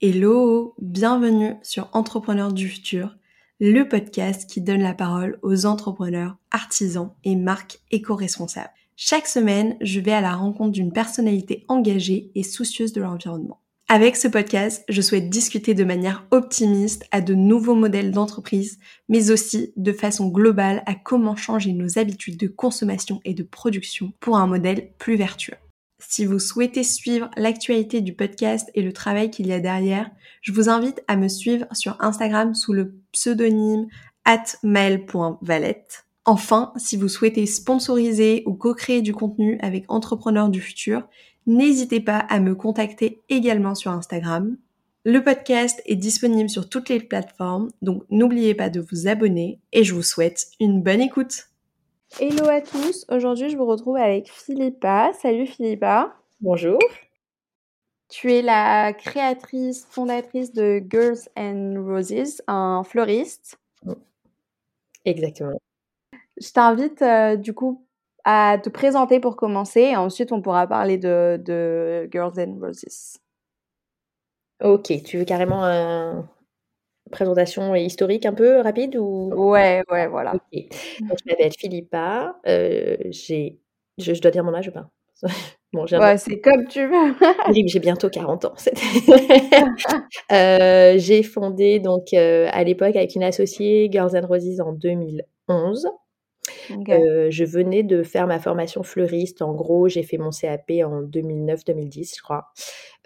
Hello, bienvenue sur Entrepreneurs du futur, le podcast qui donne la parole aux entrepreneurs, artisans et marques éco-responsables. Chaque semaine, je vais à la rencontre d'une personnalité engagée et soucieuse de l'environnement. Avec ce podcast, je souhaite discuter de manière optimiste à de nouveaux modèles d'entreprise, mais aussi de façon globale à comment changer nos habitudes de consommation et de production pour un modèle plus vertueux. Si vous souhaitez suivre l'actualité du podcast et le travail qu'il y a derrière, je vous invite à me suivre sur Instagram sous le pseudonyme atmail.valette. Enfin, si vous souhaitez sponsoriser ou co-créer du contenu avec Entrepreneurs du futur, n'hésitez pas à me contacter également sur Instagram. Le podcast est disponible sur toutes les plateformes, donc n'oubliez pas de vous abonner et je vous souhaite une bonne écoute. Hello à tous, aujourd'hui je vous retrouve avec Philippa. Salut Philippa. Bonjour. Tu es la créatrice, fondatrice de Girls and Roses, un fleuriste. Exactement. Je t'invite euh, du coup à te présenter pour commencer et ensuite on pourra parler de, de Girls and Roses. Ok, tu veux carrément un, présentation historique un peu rapide ou? Ouais, ouais, voilà. Donc, je m'appelle Philippa, euh, j'ai je je dois dire mon âge ou pas? Bon, Ouais, c'est comme tu veux. j'ai bientôt 40 ans. Euh, j'ai fondé donc, euh, à l'époque avec une associée Girls and Roses en 2011. Euh, je venais de faire ma formation fleuriste. En gros, j'ai fait mon CAP en 2009-2010, je crois.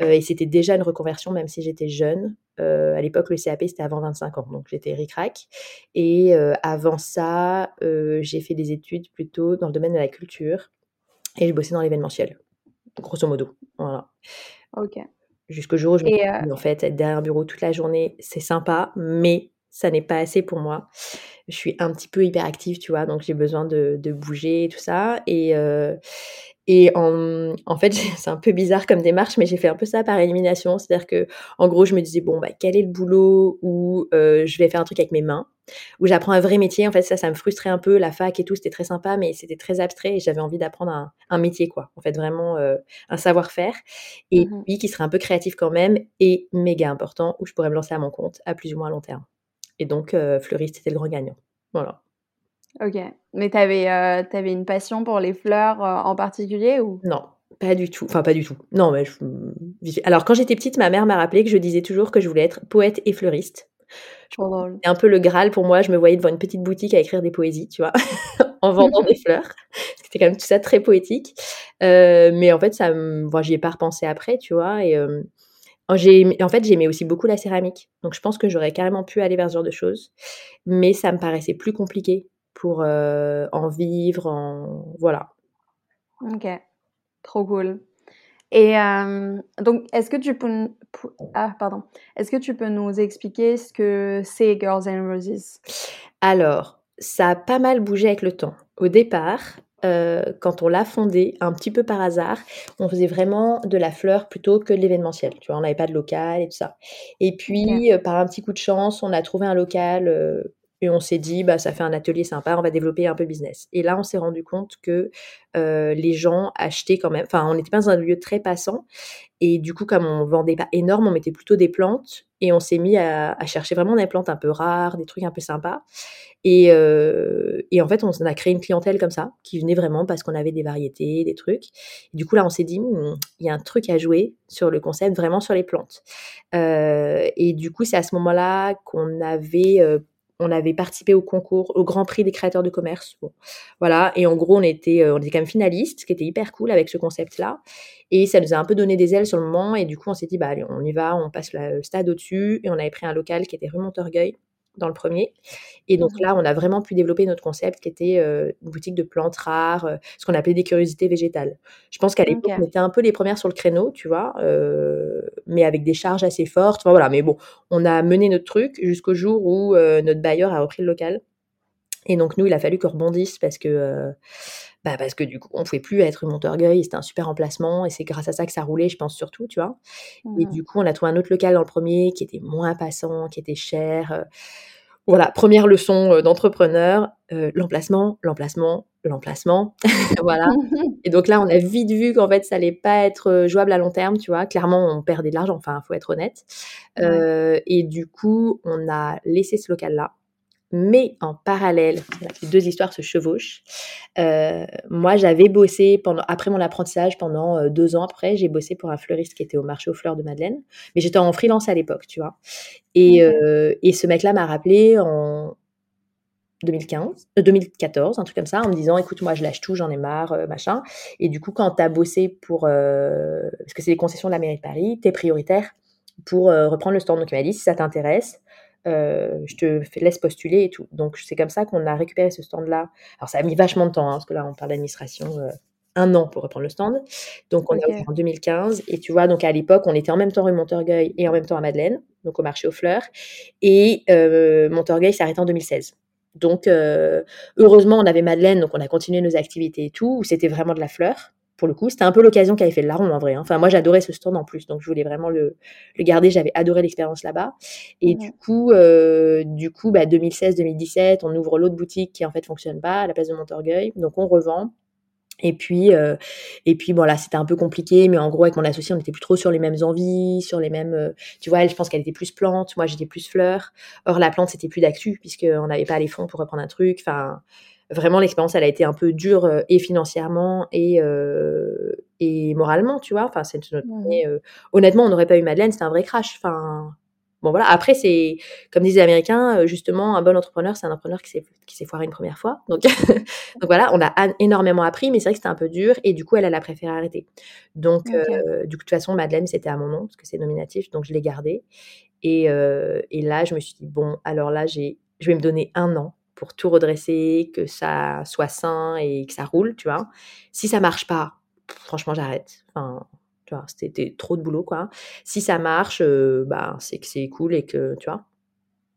Euh, et c'était déjà une reconversion, même si j'étais jeune. Euh, à l'époque, le CAP, c'était avant 25 ans, donc j'étais ric-rac. Et avant ça, j'ai fait des études plutôt dans le domaine de la culture. Et je bossais dans l'événementiel, grosso modo. Voilà. Ok. Jusqu'au jour où je me suis dit, en fait, être derrière un bureau toute la journée, c'est sympa, mais ça n'est pas assez pour moi. Je suis un petit peu hyperactive, tu vois, donc j'ai besoin de, de, bouger et tout ça. Et, euh, et en, en fait, c'est un peu bizarre comme démarche, mais j'ai fait un peu ça par élimination. C'est-à-dire que, en gros, je me disais, bon, bah, quel est le boulot où euh, je vais faire un truc avec mes mains, où j'apprends un vrai métier. En fait, ça, ça me frustrait un peu. La fac et tout, c'était très sympa, mais c'était très abstrait et j'avais envie d'apprendre un, un, métier, quoi. En fait, vraiment euh, un savoir-faire. Et mmh puis, qui serait un peu créatif quand même et méga important, où je pourrais me lancer à mon compte à plus ou moins long terme. Et donc, euh, fleuriste, c'était le grand gagnant. Voilà. Ok. Mais tu avais, euh, avais, une passion pour les fleurs euh, en particulier ou? Non, pas du tout. Enfin, pas du tout. Non, mais Alors, quand j'étais petite, ma mère m'a rappelé que je disais toujours que je voulais être poète et fleuriste. C'est un peu le Graal pour moi. Je me voyais devant une petite boutique à écrire des poésies, tu vois, en vendant des fleurs. C'était quand même tout ça très poétique. mais en fait, ça, bon, j'y ai pas repensé après, tu vois. Et en fait, j'aimais aussi beaucoup la céramique. Donc, je pense que j'aurais carrément pu aller vers ce genre de choses. Mais ça me paraissait plus compliqué pour euh, en vivre, en... voilà. Ok, trop cool. Et euh, donc, est-ce que tu peux, ah, pardon, est-ce que tu peux nous expliquer ce que c'est Girls and Roses? Alors, ça a pas mal bougé avec le temps. Au départ, euh, quand on l'a fondé, un petit peu par hasard, on faisait vraiment de la fleur plutôt que de l'événementiel. Tu vois, on n'avait pas de local et tout ça. Et puis, euh, par un petit coup de chance, on a trouvé un local euh, et on s'est dit, bah, ça fait un atelier sympa, on va développer un peu business. Et là, on s'est rendu compte que les gens achetaient quand même. Enfin, on n'était pas dans un lieu très passant. Et du coup, comme on vendait pas énorme, on mettait plutôt des plantes. Et on s'est mis à, chercher vraiment des plantes un peu rares, des trucs un peu sympas. Et, euh, et, en fait, on a créé une clientèle comme ça, qui venait vraiment parce qu'on avait des variétés, des trucs. Et du coup, là, on s'est dit, hmm, il y a un truc à jouer sur le concept, vraiment sur les plantes. Euh, et du coup, c'est à ce moment-là qu'on avait euh, on avait participé au concours, au Grand Prix des créateurs de commerce. Voilà. Et en gros, on était, on était quand même finaliste, ce qui était hyper cool avec ce concept-là. Et ça nous a un peu donné des ailes sur le moment. Et du coup, on s'est dit, bah, on y va, on passe le stade au-dessus. Et on avait pris un local qui était rue Montorgueil, dans le premier. Et donc mmh là, on a vraiment pu développer notre concept qui était euh, une boutique de plantes rares, euh, ce qu'on appelait des curiosités végétales. Je pense qu'à l'époque, on était un peu les premières sur le créneau, tu vois, euh, mais avec des charges assez fortes. Enfin, voilà, mais bon, on a mené notre truc jusqu'au jour où notre bailleur a repris le local. Et donc nous, il a fallu qu'on rebondisse parce que bah parce que du coup, on pouvait plus être Montorgueil, c'était un super emplacement, et c'est grâce à ça que ça roulait, je pense surtout, tu vois. Et mmh. du coup, on a trouvé un autre local dans le premier qui était moins passant, qui était cher. voilà, première leçon d'entrepreneur, l'emplacement, l'emplacement, l'emplacement. voilà. Et donc là, on a vite vu qu'en fait, ça allait pas être jouable à long terme, tu vois. Clairement, on perdait de l'argent, enfin, faut être honnête. et du coup, on a laissé ce local-là. Mais en parallèle, les deux histoires se chevauchent. moi, j'avais bossé pendant, après mon apprentissage, pendant deux ans après, j'ai bossé pour un fleuriste qui était au marché aux fleurs de Madeleine. Mais j'étais en freelance à l'époque, tu vois. Et, et ce mec-là m'a rappelé en, 2015, 2014, euh, un truc comme ça, en me disant, écoute, moi, je lâche tout, j'en ai marre, euh, machin. Et du coup, quand tu as bossé pour, euh, parce que c'est les concessions de la mairie de Paris, tu es prioritaire pour reprendre le stand. Donc, il m'a dit, si ça t'intéresse, je te laisse postuler et tout. Donc, c'est comme ça qu'on a récupéré ce stand-là. Alors, ça a mis vachement de temps, hein, parce que là, on parle d'administration, un an pour reprendre le stand. Donc, on est est en 2015. Et tu vois, donc à l'époque, on était en même temps rue Montorgueil et en même temps à Madeleine, donc au marché aux fleurs. Et Montorgueil s'est arrêté en 2016. Donc, euh, heureusement, on avait Madeleine, donc on a continué nos activités et tout, où c'était vraiment de la fleur. Pour le coup, c'était un peu l'occasion qui avait fait le larron en vrai. Hein. Enfin, moi, j'adorais ce stand en plus, donc je voulais vraiment le, garder. J'avais adoré l'expérience là-bas. Et du coup, euh, du coup, bah, 2016-2017, on ouvre l'autre boutique qui en fait fonctionne pas à la place de Montorgueil, donc on revend. Et puis, euh, et puis voilà, c'était un peu compliqué, mais en gros, avec mon associé, on n'était plus trop sur les mêmes envies, sur les mêmes. Euh, tu vois, elle, je pense qu'elle était plus plante, moi j'étais plus fleur. Or, la plante, c'était plus d'actu, puisqu'on n'avait pas les fonds pour reprendre un truc. Enfin, vraiment, l'expérience, elle a été un peu dure euh, et financièrement et, et moralement, tu vois. Enfin, c'est notre. Mmh. honnêtement, on n'aurait pas eu Madeleine, c'était un vrai crash. Enfin, Bon voilà, après c'est comme disent les Américains, euh, justement un bon entrepreneur, c'est un entrepreneur qui s'est qui s'est foiré une première fois. Donc donc voilà, on a énormément appris, mais c'est vrai que c'était un peu dur et du coup elle elle a préféré arrêter. Donc euh, du coup de toute façon Madeleine c'était à mon nom parce que c'est nominatif, donc je l'ai gardé. Et, euh, et là je me suis dit bon alors là j'ai je vais me donner un an pour tout redresser, que ça soit sain et que ça roule, tu vois. Si ça marche pas, franchement j'arrête. Enfin c'était trop de boulot, quoi. Si ça marche, bah, c'est que c'est cool et que, tu vois.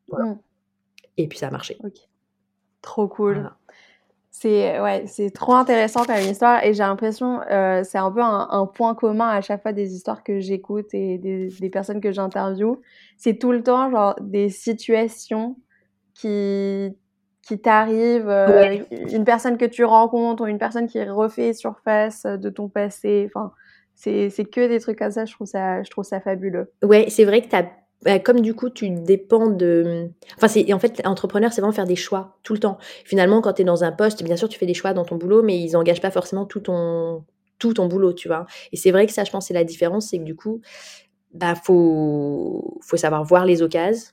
Mmh. Et puis ça a marché. Trop cool. C'est ouais, c'est trop intéressant comme histoire et j'ai l'impression c'est un peu un, point commun à chaque fois des histoires que j'écoute et des, des, personnes que j'interviewe. C'est tout le temps genre des situations qui qui t'arrivent, une personne que tu rencontres ou une personne qui refait surface de ton passé. Enfin, c'est que des trucs comme ça, je trouve ça, je trouve ça fabuleux. Ouais, c'est vrai que tu as bah, comme du coup tu dépends de enfin c'est en fait entrepreneur c'est vraiment faire des choix tout le temps finalement quand tu es dans un poste bien sûr tu fais des choix dans ton boulot mais ils engagent pas forcément tout ton tout ton boulot tu vois et c'est vrai que ça je pense c'est la différence c'est que du coup bah faut faut savoir voir les occasions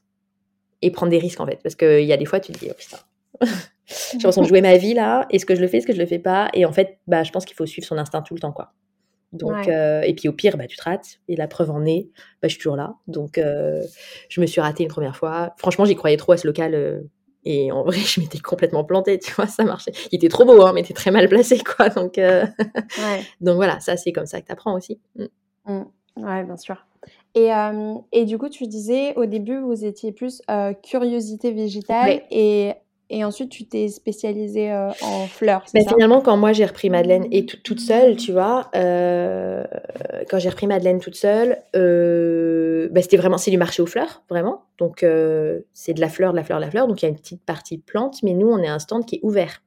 et prendre des risques en fait parce qu'il y a des fois tu te dis oh putain j'ai l'impression de jouer ma vie là est-ce que je le fais est-ce que je le fais pas? Et en fait bah je pense qu'il faut suivre son instinct tout le temps quoi donc, euh, et puis au pire, bah, tu te rates. Et la preuve en est, bah, je suis toujours là. Donc, euh, je me suis ratée une première fois. Franchement, j'y croyais trop à ce local. Euh, et en vrai, je m'étais complètement plantée, tu vois, ça marchait. Il était trop beau, hein, mais il était très mal placé, quoi. Donc, donc voilà, ça, c'est comme ça que tu apprends aussi. Mmh. Mmh. Ouais, bien sûr. Et, et, du coup, tu disais au début, vous étiez plus curiosité végétale et et ensuite, tu t'es spécialisée euh, en fleurs. Mais bah, finalement, quand moi j'ai repris Madeleine et toute seule, tu vois, euh, quand j'ai repris Madeleine toute seule, euh, bah, c'était vraiment c'est du marché aux fleurs, vraiment. Donc c'est de la fleur, de la fleur, de la fleur. Donc il y a une petite partie plante, mais nous on est un stand qui est ouvert.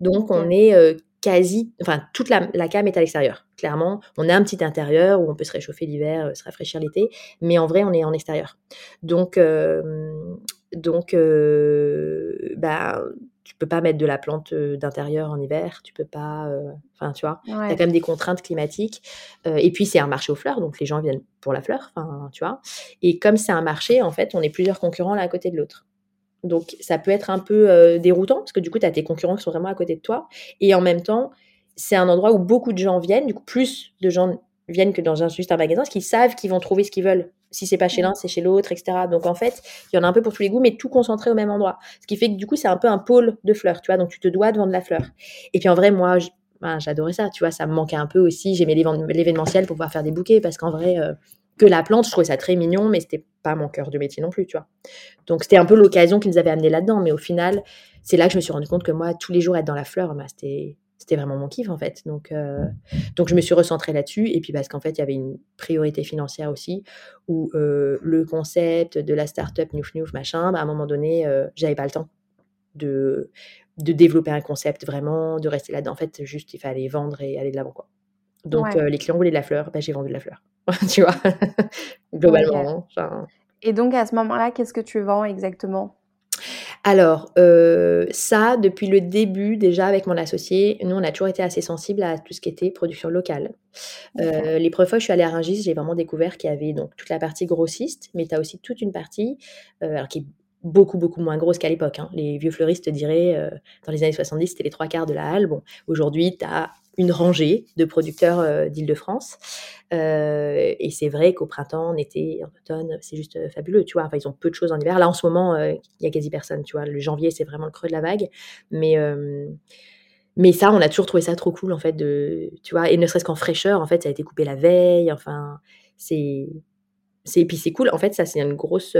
Donc on est quasi, enfin toute la, la cam est à l'extérieur. Clairement, on a un petit intérieur où on peut se réchauffer l'hiver, se rafraîchir l'été, mais en vrai on est en extérieur. Donc donc, euh, bah, tu peux pas mettre de la plante d'intérieur en hiver, tu peux pas, enfin, tu vois, il y a quand même des contraintes climatiques. et puis, c'est un marché aux fleurs, donc les gens viennent pour la fleur, enfin, tu vois. Et comme c'est un marché, en fait, on est plusieurs concurrents l'un à côté de l'autre. Donc, ça peut être un peu déroutant, parce que du coup, tu as tes concurrents qui sont vraiment à côté de toi. Et en même temps, c'est un endroit où beaucoup de gens viennent, du coup, plus de gens viennent que dans un, juste un magasin, parce qu'ils savent qu'ils vont trouver ce qu'ils veulent. Si c'est pas chez l'un, c'est chez l'autre, etc. Donc en fait, il y en a un peu pour tous les goûts, mais tout concentré au même endroit. Ce qui fait que du coup, c'est un peu un pôle de fleurs, tu vois. Donc tu te dois de vendre la fleur. Et puis en vrai, moi, j'adorais ça, tu vois. Ça me manquait un peu aussi. J'aimais l'événementiel pour pouvoir faire des bouquets, parce qu'en vrai, euh, que la plante, je trouvais ça très mignon, mais c'était pas mon cœur de métier non plus, tu vois. Donc c'était un peu l'occasion qui nous avait amené là-dedans, mais au final, c'est là que je me suis rendu compte que moi, tous les jours être dans la fleur, ben, c'était c'était vraiment mon kiff en fait. Donc, euh, donc je me suis recentrée là-dessus. Et puis parce qu'en fait, il y avait une priorité financière aussi, où euh, le concept de la startup Newf Newf, machin, bah, à un moment donné, euh, j'avais pas le temps de, de développer un concept vraiment, de rester là-dedans. En fait, juste, il fallait vendre et aller de l'avant. Quoi. Donc les clients voulaient de la fleur, bah, j'ai vendu de la fleur. tu vois, globalement. Et donc à ce moment-là, qu'est-ce que tu vends exactement? Alors, euh, ça, depuis le début, déjà avec mon associé, nous, on a toujours été assez sensibles à tout ce qui était production locale. Euh, les premières fois je suis allée à Rungis, j'ai vraiment découvert qu'il y avait donc toute la partie grossiste, mais tu as aussi toute une partie euh, alors qui est beaucoup, beaucoup moins grosse qu'à l'époque. Hein. Les vieux fleuristes diraient, dans les années 70, c'était les trois quarts de la halle. Bon, aujourd'hui, tu as une rangée de producteurs euh, d'Île-de-France. Euh, et c'est vrai qu'au printemps, en été, en automne, c'est juste euh, fabuleux, tu vois. Ils ont peu de choses en hiver. Là, en ce moment, il y a quasi personne, tu vois. Le janvier, c'est vraiment le creux de la vague. Mais, mais ça, on a toujours trouvé ça trop cool, en fait, de, tu vois. Et ne serait-ce qu'en fraîcheur, en fait, ça a été coupé la veille. Enfin, c'est... Et puis c'est cool, en fait, ça, c'est une grosse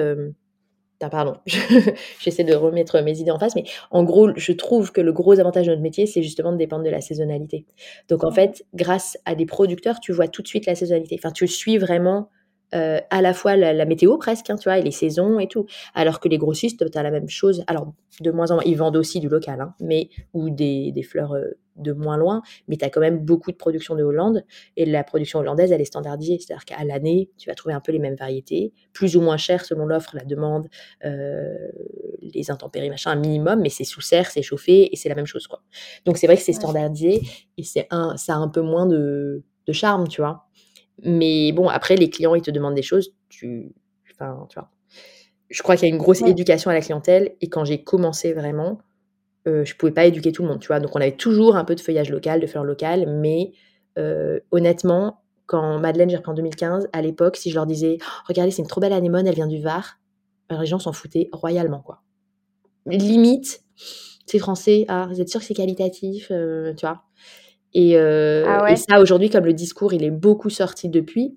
pardon, j'essaie de remettre mes idées en face, mais en gros, je trouve que le gros avantage de notre métier, c'est justement de dépendre de la saisonnalité. Donc en fait, grâce à des producteurs, tu vois tout de suite la saisonnalité. Enfin, tu suis vraiment euh, à la fois la, météo presque, hein, tu vois, et les saisons et tout. Alors que les grossistes, tu as la même chose. Alors, de moins en moins, ils vendent aussi du local, hein, mais, ou des, des fleurs euh, de moins loin, mais tu as quand même beaucoup de production de Hollande. Et la production hollandaise, elle est standardisée. C'est-à-dire qu'à l'année, tu vas trouver un peu les mêmes variétés, plus ou moins chères selon l'offre, la demande, euh, les intempéries, machin, un minimum, mais c'est sous serre, c'est chauffé, et c'est la même chose, quoi. Donc c'est vrai que c'est standardisé, et c'est un, ça a un peu moins de, de charme, tu vois. Mais bon, après, les clients, ils te demandent des choses, tu. Enfin, tu vois. Je crois qu'il y a une grosse éducation à la clientèle. Et quand j'ai commencé vraiment, euh, je pouvais pas éduquer tout le monde, tu vois. Donc, on avait toujours un peu de feuillage local, de fleurs locales. Mais euh, honnêtement, quand Madeleine, j'ai repris en 2015, à l'époque, si je leur disais «Oh, Regardez, c'est une trop belle anémone, elle vient du Var, les gens s'en foutaient royalement, quoi. Limite, c'est français, ah, vous êtes sûr que c'est qualitatif, euh, tu vois? Euh, ah et, ça, aujourd'hui, comme le discours, il est beaucoup sorti depuis,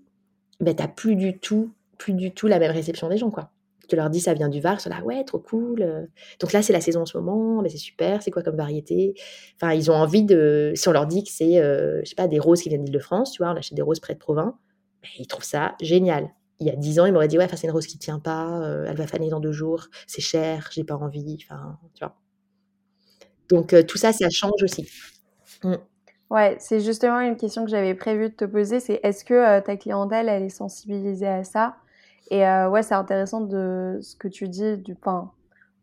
ben, t'as plus du tout, plus du tout la même réception des gens, quoi. Tu leur dis ça vient du Var, ils sont là, ouais, trop cool. Euh. Donc là, c'est la saison en ce moment, mais c'est super, c'est quoi comme variété? Enfin, ils ont envie de. Si on leur dit que c'est, euh, je sais pas, des roses qui viennent d'Île-de-France, tu vois, on achète des roses près de Provins, ben, ils trouvent ça génial. Il y a dix ans, ils m'auraient dit, ouais, c'est une rose qui tient pas, elle va faner dans deux jours, c'est cher, j'ai pas envie, enfin, tu vois. Donc tout ça, ça change aussi. Mmh. Ouais, c'est justement une question que j'avais prévu de te poser, c'est est-ce que euh, ta clientèle, elle est sensibilisée à ça? Et euh, ouais, c'est intéressant de ce que tu dis, du, pain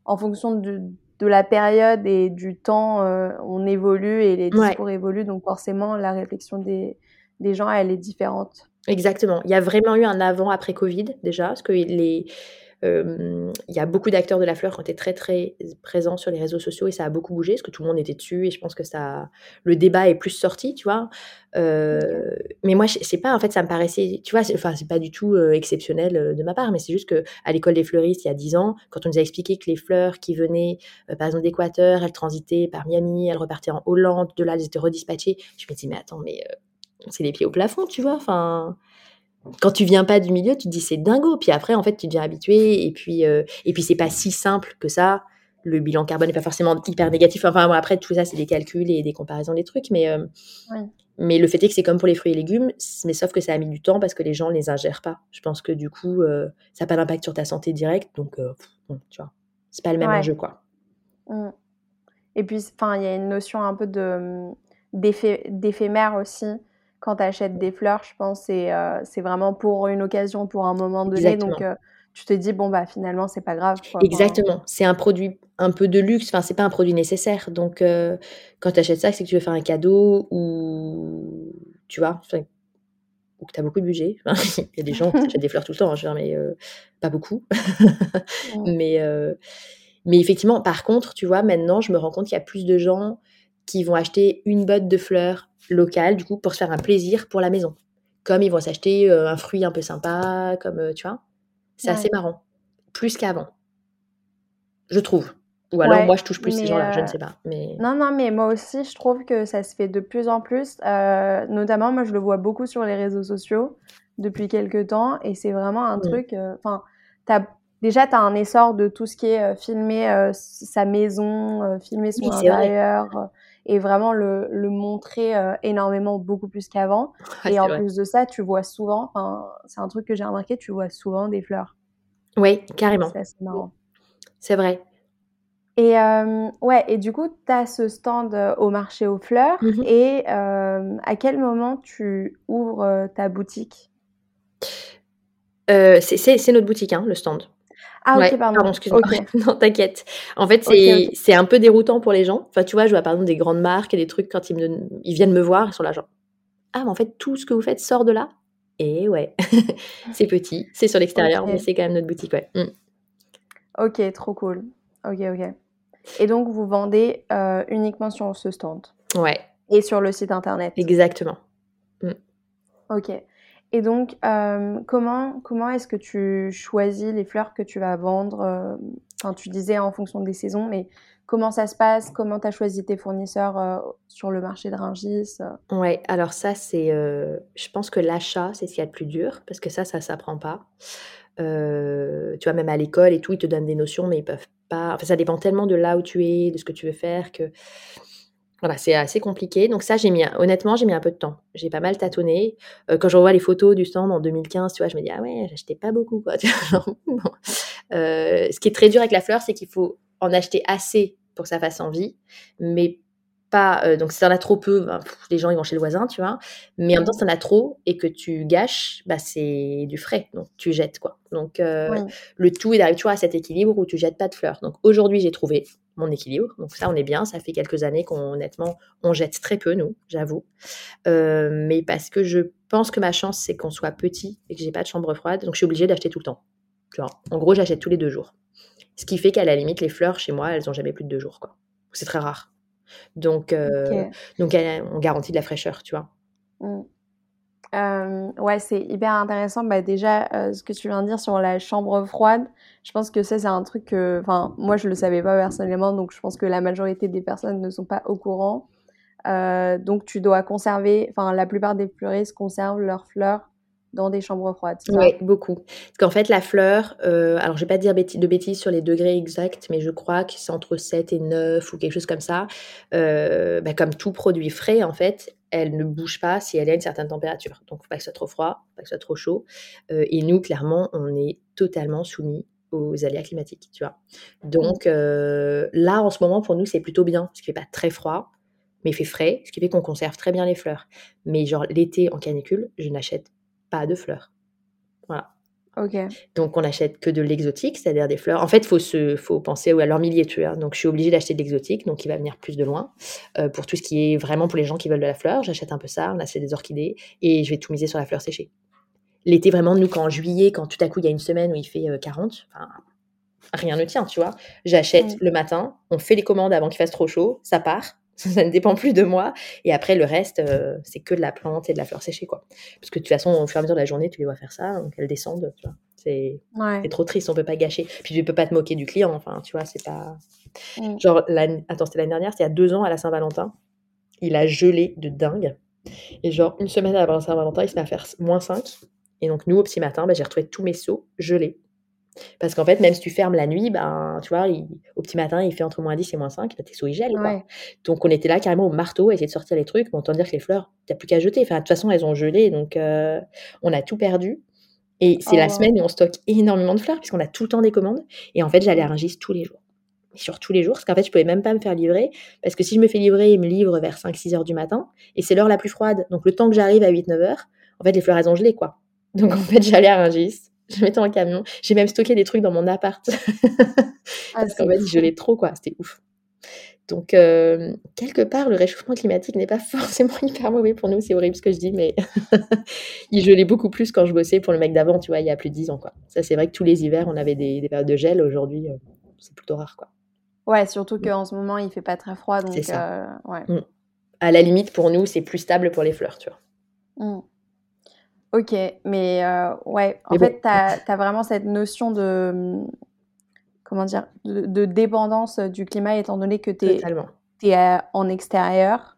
en fonction de, de la période et du temps, euh, on évolue et les discours évoluent, donc forcément, la réflexion des, des gens, elle est différente. Exactement. Il y a vraiment eu un avant-après Covid déjà, parce que les, il y a beaucoup d'acteurs de la fleur qui ont été très très présents sur les réseaux sociaux et ça a beaucoup bougé parce que tout le monde était dessus et je pense que ça le débat est plus sorti tu vois. Mais moi sais pas en fait ça me paraissait tu vois enfin c'est pas du tout exceptionnel de ma part mais c'est juste que à l'école des fleuristes il y a 10 ans quand on nous a expliqué que les fleurs qui venaient par exemple d'Équateur elles transitaient par Miami elles repartaient en Hollande de là elles étaient redispatchées je me dis mais attends mais c'est les pieds au plafond tu vois enfin quand tu viens pas du milieu, tu te dis c'est dingo. Puis après, en fait, tu deviens habitué. Et puis, euh, et puis c'est pas si simple que ça. Le bilan carbone n'est pas forcément hyper négatif. Enfin, après, tout ça, c'est des calculs et des comparaisons des trucs. Mais, euh, mais le fait est que c'est comme pour les fruits et légumes, mais sauf que ça a mis du temps parce que les gens les ingèrent pas. Je pense que du coup, euh, ça n'a pas d'impact sur ta santé directe. Donc, tu vois, c'est pas le même enjeu, quoi. Mmh. Et puis, il y a une notion un peu de d'éphémère aussi quand tu achètes des fleurs, je pense, c'est euh, c'est vraiment pour une occasion, pour un moment donné. Donc, euh, tu te dis, bon, bah finalement, c'est pas grave. Exactement. C'est un produit un peu de luxe. Enfin, c'est pas un produit nécessaire. Donc, euh, quand tu achètes ça, c'est que tu veux faire un cadeau ou, tu vois, ou que tu as beaucoup de budget. Il y a des gens qui achètent des fleurs tout le temps, hein, je veux dire, mais pas beaucoup. mais, mais effectivement, par contre, tu vois, maintenant, je me rends compte qu'il y a plus de gens qui vont acheter une botte de fleurs locale, du coup, pour se faire un plaisir pour la maison. Comme ils vont s'acheter euh, un fruit un peu sympa, comme, euh, tu vois. C'est assez marrant. Plus qu'avant. Je trouve. Ou alors moi je touche plus ces gens-là, je ne euh, sais pas. Mais... Non, non, mais moi aussi je trouve que ça se fait de plus en plus. notamment, moi je le vois beaucoup sur les réseaux sociaux depuis quelques temps et c'est vraiment un mmh. truc. Enfin, déjà tu as un essor de tout ce qui est filmer sa maison, filmer son intérieur et vraiment le, le montrer euh, énormément beaucoup plus qu'avant. et en plus de ça, tu vois souvent, c'est un truc que j'ai remarqué, tu vois souvent des fleurs. Oui, carrément. C'est marrant. C'est vrai. Et euh, ouais, et du coup, tu as ce stand euh, au marché aux fleurs. Mmh et à quel moment tu ouvres ta boutique? C'est notre boutique, hein, le stand. Ah, ok, pardon. excuse-moi. non, t'inquiète. En fait, c'est un peu déroutant pour les gens. Enfin, tu vois, je vois par exemple des grandes marques et des trucs quand ils, me, ils viennent me voir, ils sont là genre Ah, mais en fait, tout ce que vous faites sort de là? Et ouais, c'est petit, c'est sur l'extérieur, mais c'est quand même notre boutique, ouais. Mmh. Ok, trop cool. Ok, ok. Et donc, vous vendez euh, uniquement sur ce stand? Ouais. Et sur le site internet? Exactement. Mmh. Ok. Et donc, euh, comment, comment est-ce que tu choisis les fleurs que tu vas vendre euh, Enfin, tu disais en fonction des saisons, mais comment ça se passe? Comment tu as choisi tes fournisseurs euh, sur le marché de Ringis? Ouais, alors ça, c'est. je pense que l'achat, c'est ce qu'il y a de plus dur, parce que ça, ça ne s'apprend pas. tu vois, même à l'école et tout, ils te donnent des notions, mais ils peuvent pas. Enfin, ça dépend tellement de là où tu es, de ce que tu veux faire, que voilà, c'est assez compliqué. Donc ça, j'ai mis, honnêtement, j'ai mis un peu de temps. J'ai pas mal tâtonné. Euh, quand je revois les photos du stand en 2015, tu vois, je me dis ah ouais, j'achetais pas beaucoup quoi. Euh, ce qui est très dur avec la fleur, c'est qu'il faut en acheter assez pour que ça fasse envie, mais pas. Euh, donc si t'en as trop peu, ben, les gens ils vont chez le voisin, tu vois. Mais en même temps, si t'en as trop et que tu gâches, bah c'est du frais, donc tu jettes quoi. Donc le tout est d'arriver toujours à cet équilibre où tu jettes pas de fleurs. Donc aujourd'hui, j'ai trouvé mon équilibre. Donc ça, on est bien. Ça fait quelques années qu'on, honnêtement, on jette très peu, nous, j'avoue. Euh, mais parce que je pense que ma chance, c'est qu'on soit petit et que j'ai pas de chambre froide. Donc je suis obligée d'acheter tout le temps. en gros, j'achète tous les deux jours. Ce qui fait qu'à la limite, les fleurs chez moi, elles ont jamais plus de deux jours. Quoi. C'est très rare. Donc, euh, donc on garantit de la fraîcheur, tu vois. Mmh. Euh, ouais, c'est hyper intéressant. Bah, déjà, euh, ce que tu viens de dire sur la chambre froide, je pense que ça, c'est un truc que, enfin, moi, je le savais pas personnellement, donc je pense que la majorité des personnes ne sont pas au courant. Euh, donc, tu dois conserver, enfin, la plupart des fleuristes conservent leurs fleurs dans des chambres froides. Oui, beaucoup. Parce qu'en fait, la fleur, euh, alors je vais pas dire de bêtises sur les degrés exacts, mais je crois que c'est entre 7 et 9 ou quelque chose comme ça. Euh, bah, comme tout produit frais, en fait, elle ne bouge pas si elle a une certaine température. Donc, il faut pas que ce soit trop froid, pas que ce soit trop chaud. Euh, et nous, clairement, on est totalement soumis aux aléas climatiques, tu vois. Donc, là, en ce moment, pour nous, c'est plutôt bien, parce qu'il fait pas très froid, mais il fait frais, ce qui fait qu'on conserve très bien les fleurs. Mais genre, l'été, en canicule, je n'achète pas de fleurs. Voilà. Ok. Donc, on n'achète que de l'exotique, c'est-à-dire des fleurs. En fait, il faut, se, faut penser à leur millier, tu vois. Donc, je suis obligée d'acheter de l'exotique, donc il va venir plus de loin. Euh, pour tout ce qui est vraiment pour les gens qui veulent de la fleur, j'achète un peu ça. On achète des orchidées et je vais tout miser sur la fleur séchée. L'été, vraiment, nous, quand en juillet, quand tout à coup, il y a une semaine où il fait 40, euh, rien ne tient, tu vois. J'achète le matin, on fait les commandes avant qu'il fasse trop chaud, ça part ça ne dépend plus de moi. Et après, le reste, euh, c'est que de la plante et de la fleur séchée, quoi. Parce que de toute façon, au fur et à mesure de la journée, tu les vois faire ça, donc elles descendent, tu vois. C'est trop triste, on peut pas gâcher. Puis tu peux pas te moquer du client, enfin, tu vois, c'est pas. Mm. Genre, attends, c'était l'année dernière, c'était il y a deux ans à la Saint-Valentin. Il a gelé de dingue. Et genre, une semaine avant la Saint-Valentin, il se met à faire moins 5. Et donc, nous, au petit matin, bah, j'ai retrouvé tous mes seaux gelés. Parce qu'en fait, même si tu fermes la nuit, ben, tu vois, au petit matin, il fait entre moins 10 et moins 5, ben, tes souris gèlent. Donc, on était là carrément au marteau à essayer de sortir les trucs. Mais autant dire que les fleurs, tu n'as plus qu'à jeter. Enfin, de toute façon, elles ont gelé. Donc, euh, on a tout perdu. Et c'est la oh. semaine où on stocke énormément de fleurs, puisqu'on a tout le temps des commandes. Et en fait, j'allais à Rungis tous les jours. Sur tous les jours, parce qu'en fait, je pouvais même pas me faire livrer. Parce que si je me fais livrer, ils me livrent vers 5-6 heures du matin. Et c'est l'heure la plus froide. Donc, le temps que j'arrive à 8-9 heures, en fait, les fleurs, elles ont gelé, quoi. Donc, en fait, j'allais à Rungis je mettais en camion. J'ai même stocké des trucs dans mon appart. Ah, Parce qu'en fait, je l'ai trop, quoi. C'était ouf. Donc, euh, quelque part, le réchauffement climatique n'est pas forcément hyper mauvais pour nous. C'est horrible ce que je dis, mais il gelait beaucoup plus quand je bossais pour le mec d'avant, tu vois, il y a plus de 10 ans, quoi. Ça, c'est vrai que tous les hivers, on avait des, périodes de gel. Aujourd'hui, euh, c'est plutôt rare, quoi. Ouais, surtout qu'en ce moment, il fait pas très froid. Donc, ça. Euh, ouais. Mm. À la limite, pour nous, c'est plus stable pour les fleurs, tu vois. Mm. Ok, mais euh, ouais, en fait, tu as, vraiment cette notion de, comment dire, de, dépendance du climat étant donné que tu es, es, en extérieur.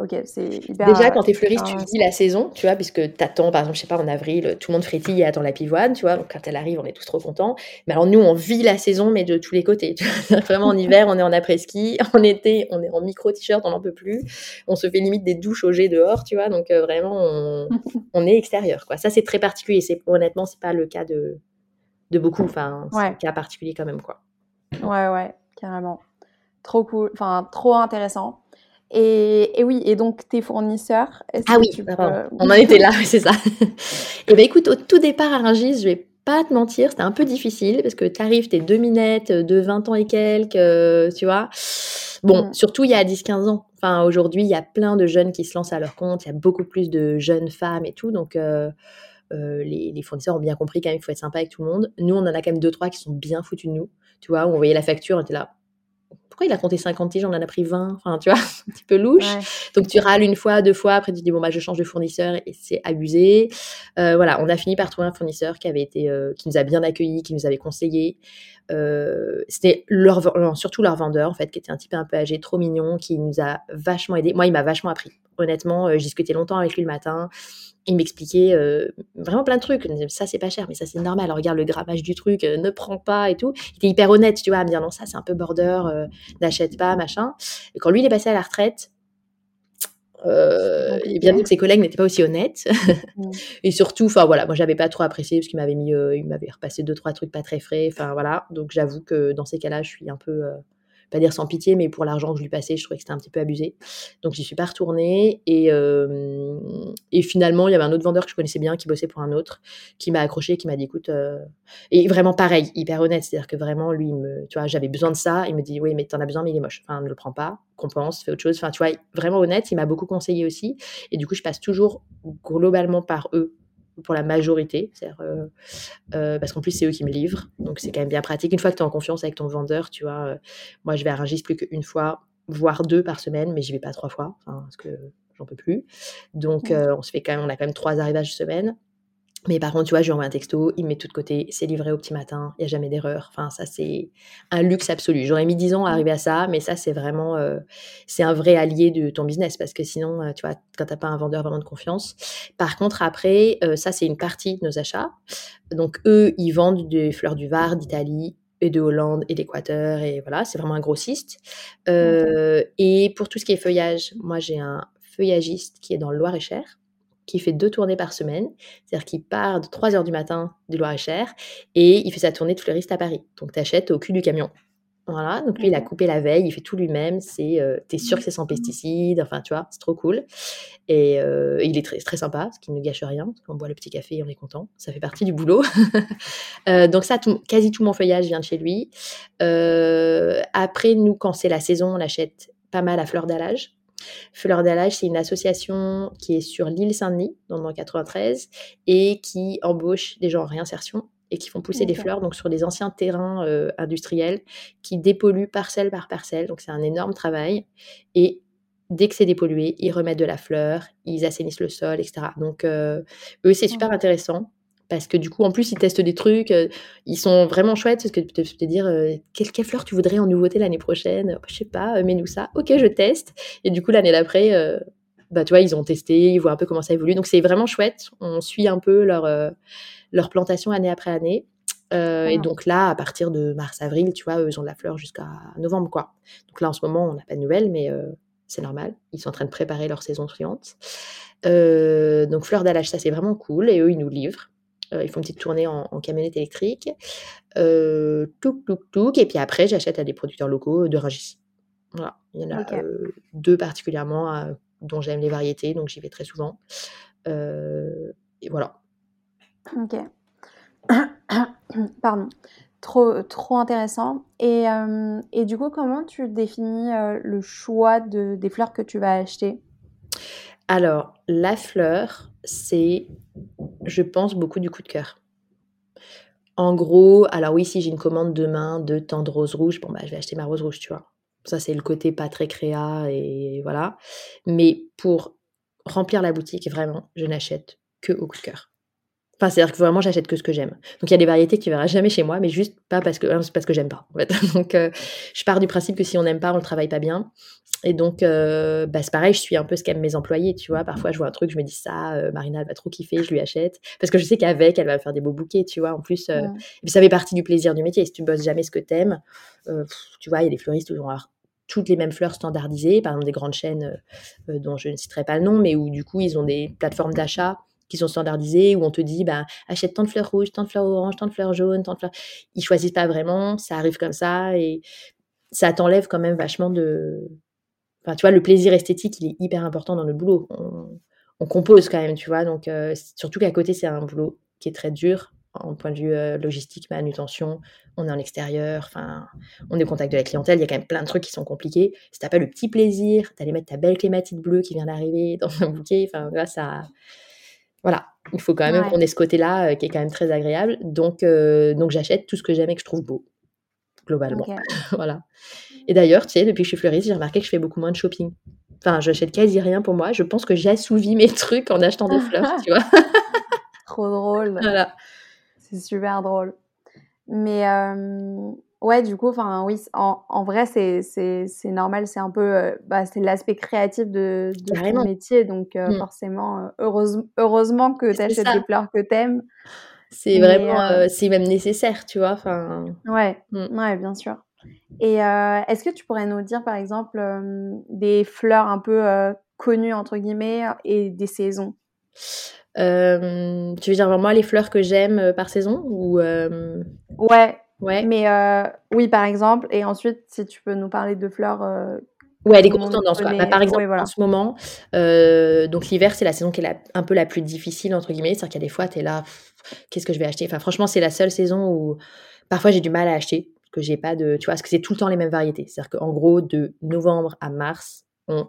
Ok, c'est hyper. Déjà, quand tu es fleuriste, tu vis la saison, tu vois, puisque tu attends, par exemple, je sais pas, en avril, tout le monde frétille et attend la pivoine, tu vois. Donc, quand elle arrive, on est tous trop contents. Mais alors, nous, on vit la saison, mais de tous les côtés. Tu vois Vraiment, en hiver, on est en après-ski. En été, on est en micro-t-shirt, on n'en peut plus. On se fait limite des douches au jet dehors, tu vois. Donc, euh, vraiment, on, on, est extérieur, quoi. Ça, c'est très particulier. C'est, honnêtement, c'est pas le cas de, de beaucoup. Enfin, c'est un cas particulier quand même, quoi. Ouais, ouais, carrément. Trop cool. Enfin, trop intéressant. Et, oui, et donc tes fournisseurs. Ah oui, on en était là, c'est ça. et eh ben écoute, au tout départ à Rungis, je vais pas te mentir, c'était un peu difficile parce que tu arrives, t'es deux minettes de 20 ans et quelques, euh, tu vois. Bon, mm. surtout il y a 10-15 ans. Enfin, aujourd'hui, il y a plein de jeunes qui se lancent à leur compte, il y a beaucoup plus de jeunes femmes et tout, donc euh, euh, les, les, fournisseurs ont bien compris quand même qu'il faut être sympa avec tout le monde. Nous, on en a quand même deux trois qui sont bien foutus de nous, tu vois, où on voyait la facture, on était là, pourquoi il a compté 50 tiges, on en a pris 20 Enfin, tu vois, un petit peu louche. Donc, tu râles une fois, deux fois, après tu dis, bon, bah, je change de fournisseur et c'est abusé. Euh, voilà, on a fini par trouver un fournisseur qui avait été, euh, qui nous a bien accueillis, qui nous avait conseillé. Euh, c'était leur, surtout leur vendeur, en fait, qui était un type un peu âgé, trop mignon, qui nous a vachement aidé. Moi, il m'a vachement appris. Honnêtement, j'ai discuté longtemps avec lui le matin il m'expliquait euh, vraiment plein de trucs. Ça, c'est pas cher, mais ça, c'est normal. regarde le grammage du truc, euh, ne prends pas et tout. Il était hyper honnête, tu vois, à me dire non, ça, c'est un peu border, euh, n'achète pas, machin. Et quand lui, il est passé à la retraite, et bien vu que ses collègues n'étaient pas aussi honnêtes. Mm. et surtout, enfin voilà, moi, j'avais pas trop apprécié parce qu'il m'avait mis, il m'avait repassé deux, trois trucs pas très frais. Enfin voilà. Donc, j'avoue que dans ces cas-là, je suis un peu pas dire sans pitié, mais pour l'argent que je lui passais, je trouvais que c'était un petit peu abusé. Donc j'y suis pas retournée. Et, euh, et finalement, il y avait un autre vendeur que je connaissais bien qui bossait pour un autre, qui m'a accroché, qui m'a dit écoute, euh, et vraiment pareil, hyper honnête, c'est-à-dire que vraiment, lui, tu vois, j'avais besoin de ça. Il me dit oui, mais t'en as besoin, mais il est moche. Enfin, ne le prends pas, compense, fais autre chose. Enfin, tu vois, vraiment honnête, il m'a beaucoup conseillé aussi. Et du coup, je passe toujours globalement par eux pour la majorité, euh, euh, parce qu'en plus c'est eux qui me livrent, donc c'est quand même bien pratique. Une fois que tu es en confiance avec ton vendeur, tu vois, euh, moi je vais à Rungis plus qu'une fois, voire deux par semaine, mais j'y vais pas trois fois, parce que j'en peux plus. Donc on se fait quand même, on a quand même trois arrivages semaine. Mais par contre, tu vois, je lui envoie un texto, il me met tout de côté, c'est livré au petit matin, il n'y a jamais d'erreur. Enfin, ça, c'est un luxe absolu. J'aurais mis 10 ans à arriver à ça, mais ça, c'est vraiment, euh, c'est un vrai allié de ton business parce que sinon, euh, tu vois, quand tu n'as pas un vendeur vraiment de confiance. Par contre, après, euh, ça, c'est une partie de nos achats. Donc, eux, ils vendent des fleurs du Var, d'Italie, et de Hollande et d'Équateur et voilà, c'est vraiment un grossiste. et pour tout ce qui est feuillage, moi j'ai un feuillagiste qui est dans le Loir-et-Cher qui fait deux tournées par semaine. C'est-à-dire qu'il part de 3 heures du matin du Loir-et-Cher et il fait sa tournée de fleuriste à Paris. Donc, tu achètes au cul du camion. Voilà, donc lui, il a coupé la veille, il fait tout lui-même. C'est, euh, t'es sûr que c'est sans pesticides, enfin, tu vois, c'est trop cool. Et euh, il est très, très sympa, parce qu'il ne gâche rien. On boit le petit café et on est content. Ça fait partie du boulot. Euh, donc ça, quasi tout mon feuillage vient de chez lui. après, nous, quand c'est la saison, on achète pas mal à fleur d'allage. Fleur d'Alage, c'est une association qui est sur l'île Saint-Denis, dans le 93, et qui embauche des gens en réinsertion et qui font pousser des fleurs donc sur des anciens terrains euh, industriels qui dépolluent parcelle par parcelle. Donc c'est un énorme travail. Et dès que c'est dépollué, ils remettent de la fleur, ils assainissent le sol, etc. Donc euh, eux, c'est super intéressant parce que du coup, en plus, ils testent des trucs, euh, ils sont vraiment chouettes, parce que tu peux te dire, euh, quelle, fleur tu voudrais en nouveauté l'année prochaine Je sais pas, euh, mets-nous ça. Ok, je teste. Et du coup, l'année d'après, bah, tu vois, ils ont testé, ils voient un peu comment ça évolue. Donc, c'est vraiment chouette. On suit un peu leur, leur plantation année après année. Et donc là, à partir de mars-avril, tu vois, eux, ils ont de la fleur jusqu'à novembre, quoi. Donc là, en ce moment, on n'a pas de nouvelles, mais c'est normal. Ils sont en train de préparer leur saison suivante. donc, fleur d'allage, ça, c'est vraiment cool. Et eux, ils nous livrent. Euh, ils font une petite tournée en, camionnette électrique. Euh. Et puis après, j'achète à des producteurs locaux de Rungis. Voilà. Il y en a euh, deux particulièrement dont j'aime les variétés, donc j'y vais très souvent. et voilà. Ok. Pardon. Trop, trop intéressant. Et, et, du coup, comment tu définis le choix de, des fleurs que tu vas acheter? Alors, la fleur, c'est je pense beaucoup du coup de cœur. En gros, alors oui, si j'ai une commande demain de tant de roses rouges, bon bah je vais acheter ma rose rouge, tu vois. Ça c'est le côté pas très créa et voilà. Mais pour remplir la boutique, vraiment, je n'achète que au coup de cœur. Enfin, c'est-à-dire que vraiment, j'achète que ce que j'aime. Donc, il y a des variétés que tu verras jamais chez moi, mais juste pas parce que, c'est parce que j'aime pas. En fait. Donc, euh, je pars du principe que si on n'aime pas, on le travaille pas bien. Et donc, euh, bah, c'est pareil, je suis un peu ce qu'aiment mes employés, tu vois. Parfois, je vois un truc, je me dis ça, euh, Marina, elle va trop kiffer, je lui achète. Parce que je sais qu'avec, elle va faire des beaux bouquets, tu vois. En plus, et puis ça fait partie du plaisir du métier. Si tu bosses jamais ce que t'aimes, tu vois, il y a des fleuristes où ils vont avoir toutes les mêmes fleurs standardisées, par exemple des grandes chaînes dont je ne citerai pas le nom, mais où du coup, ils ont des plateformes d'achat qui sont standardisés, où on te dit, bah, achète tant de fleurs rouges, tant de fleurs oranges, tant de fleurs jaunes, tant de fleurs. Ils choisissent pas vraiment, ça arrive comme ça, et ça t'enlève quand même vachement de. Enfin, tu vois, le plaisir esthétique, il est hyper important dans le boulot. On, compose quand même, tu vois, donc euh, surtout qu'à côté, c'est un boulot qui est très dur en point de vue euh, logistique, manutention, on est en extérieur, enfin, on est au contact de la clientèle, il y a quand même plein de trucs qui sont compliqués. Si t'as pas le petit plaisir d'aller mettre ta belle clématite bleue qui vient d'arriver dans un bouquet, enfin, là, ça, voilà, il faut quand même qu'on ait ce côté-là euh, qui est quand même très agréable. Donc, euh, donc j'achète tout ce que j'aime et que je trouve beau, globalement. voilà. Et d'ailleurs, tu sais, depuis que je suis fleuriste, j'ai remarqué que je fais beaucoup moins de shopping. Enfin, j'achète quasi rien pour moi. Je pense que j'assouvis mes trucs en achetant des fleurs, tu vois. Trop drôle. Voilà. C'est super drôle. Mais euh, Ouais, du coup, enfin oui, en, en vrai, c'est normal, c'est un peu, euh, bah, c'est l'aspect créatif de, de ton métier, donc euh, mmh. forcément, euh, heureuse, heureusement que tu achètes des fleurs que t'aimes. C'est vraiment, c'est même nécessaire, tu vois, enfin. Ouais, mmh. ouais, bien sûr. Et est-ce que tu pourrais nous dire, par exemple, des fleurs un peu connues entre guillemets et des saisons? Tu veux dire vraiment les fleurs que j'aime par saison ou Ouais, Ouais. Mais euh, oui, par exemple. Et ensuite, si tu peux nous parler de fleurs. Euh, ouais, les grosses tendances. Bah, par exemple, en ce moment, euh, donc l'hiver, c'est la saison qui est un peu la plus difficile, entre guillemets. C'est-à-dire qu'il y a des fois, tu es là, qu'est-ce que je vais acheter? Enfin, franchement, c'est la seule saison où parfois j'ai du mal à acheter. Que j'ai pas de. Tu vois, parce que c'est tout le temps les mêmes variétés. C'est-à-dire qu'en gros, de novembre à mars, on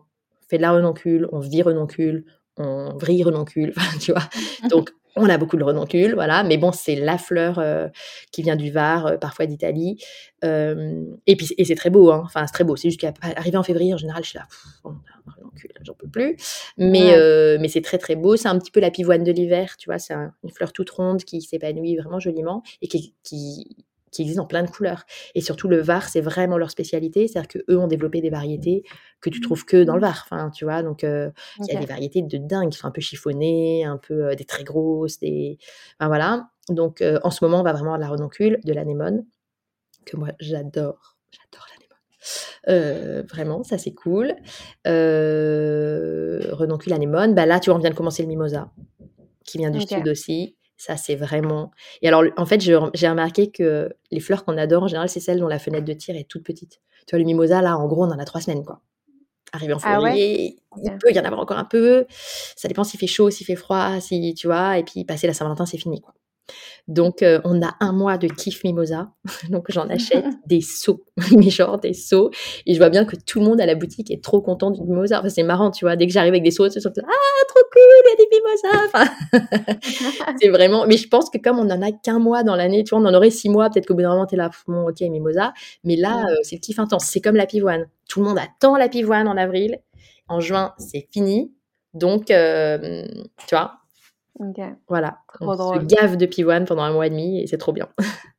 fait de la renoncule, on vit renoncule, on vrille renoncule, tu vois. Donc, on a beaucoup de renoncule, voilà, mais bon, c'est la fleur euh, qui vient du Var, euh, parfois d'Italie. Euh, et puis, et c'est très beau, hein. enfin, c'est très beau. C'est juste qu'arrivé en février, en général, je suis là, renoncule, j'en peux plus. Mais, mais c'est très, très beau. C'est un petit peu la pivoine de l'hiver, tu vois, c'est une fleur toute ronde qui s'épanouit vraiment joliment et qui, qui existent en plein de couleurs. Et surtout, le Var, c'est vraiment leur spécialité. C'est-à-dire qu'eux ont développé des variétés que tu trouves que dans le Var. Enfin, tu vois, donc euh, il y a des variétés de dingue qui sont un peu chiffonnées, un peu euh, des très grosses, des. Enfin, voilà. Donc, euh, en ce moment, on va vraiment à la renoncule, de l'anémone, que moi, j'adore. J'adore l'anémone. vraiment, ça c'est cool. renoncule, anémone. Bah là, tu vois, on vient de commencer le mimosa, qui vient du sud aussi. Ça, c'est vraiment. Et alors, en fait, j'ai remarqué que les fleurs qu'on adore, en général, c'est celles dont la fenêtre de tir est toute petite. Tu vois, le mimosa, là, en gros, on en a trois semaines, quoi. Arrivé en ah février, il peut y en avoir encore un peu. Ça dépend s'il fait chaud, s'il fait froid, si, tu vois. Et puis, passer la Saint-Valentin, c'est fini, quoi. Donc, euh, on a un mois de kiff mimosa. Donc, j'en achète des seaux, mais genre des seaux. Et je vois bien que tout le monde à la boutique est trop content du mimosa. Enfin, c'est marrant, tu vois. Dès que j'arrive avec des seaux, c'est ah, trop cool, il y a des mimosas. Enfin, c'est vraiment. Mais je pense que comme on n'en a qu'un mois dans l'année, tu vois, on en aurait six mois, peut-être qu'au bout d'un moment, t'es là, bon, ok, mimosa. Mais là, euh, c'est le kiff intense. C'est comme la pivoine. Tout le monde attend la pivoine en avril. En juin, c'est fini. Donc, euh, tu vois, voilà. on se gave de pivoine pendant un mois et demi et c'est trop bien.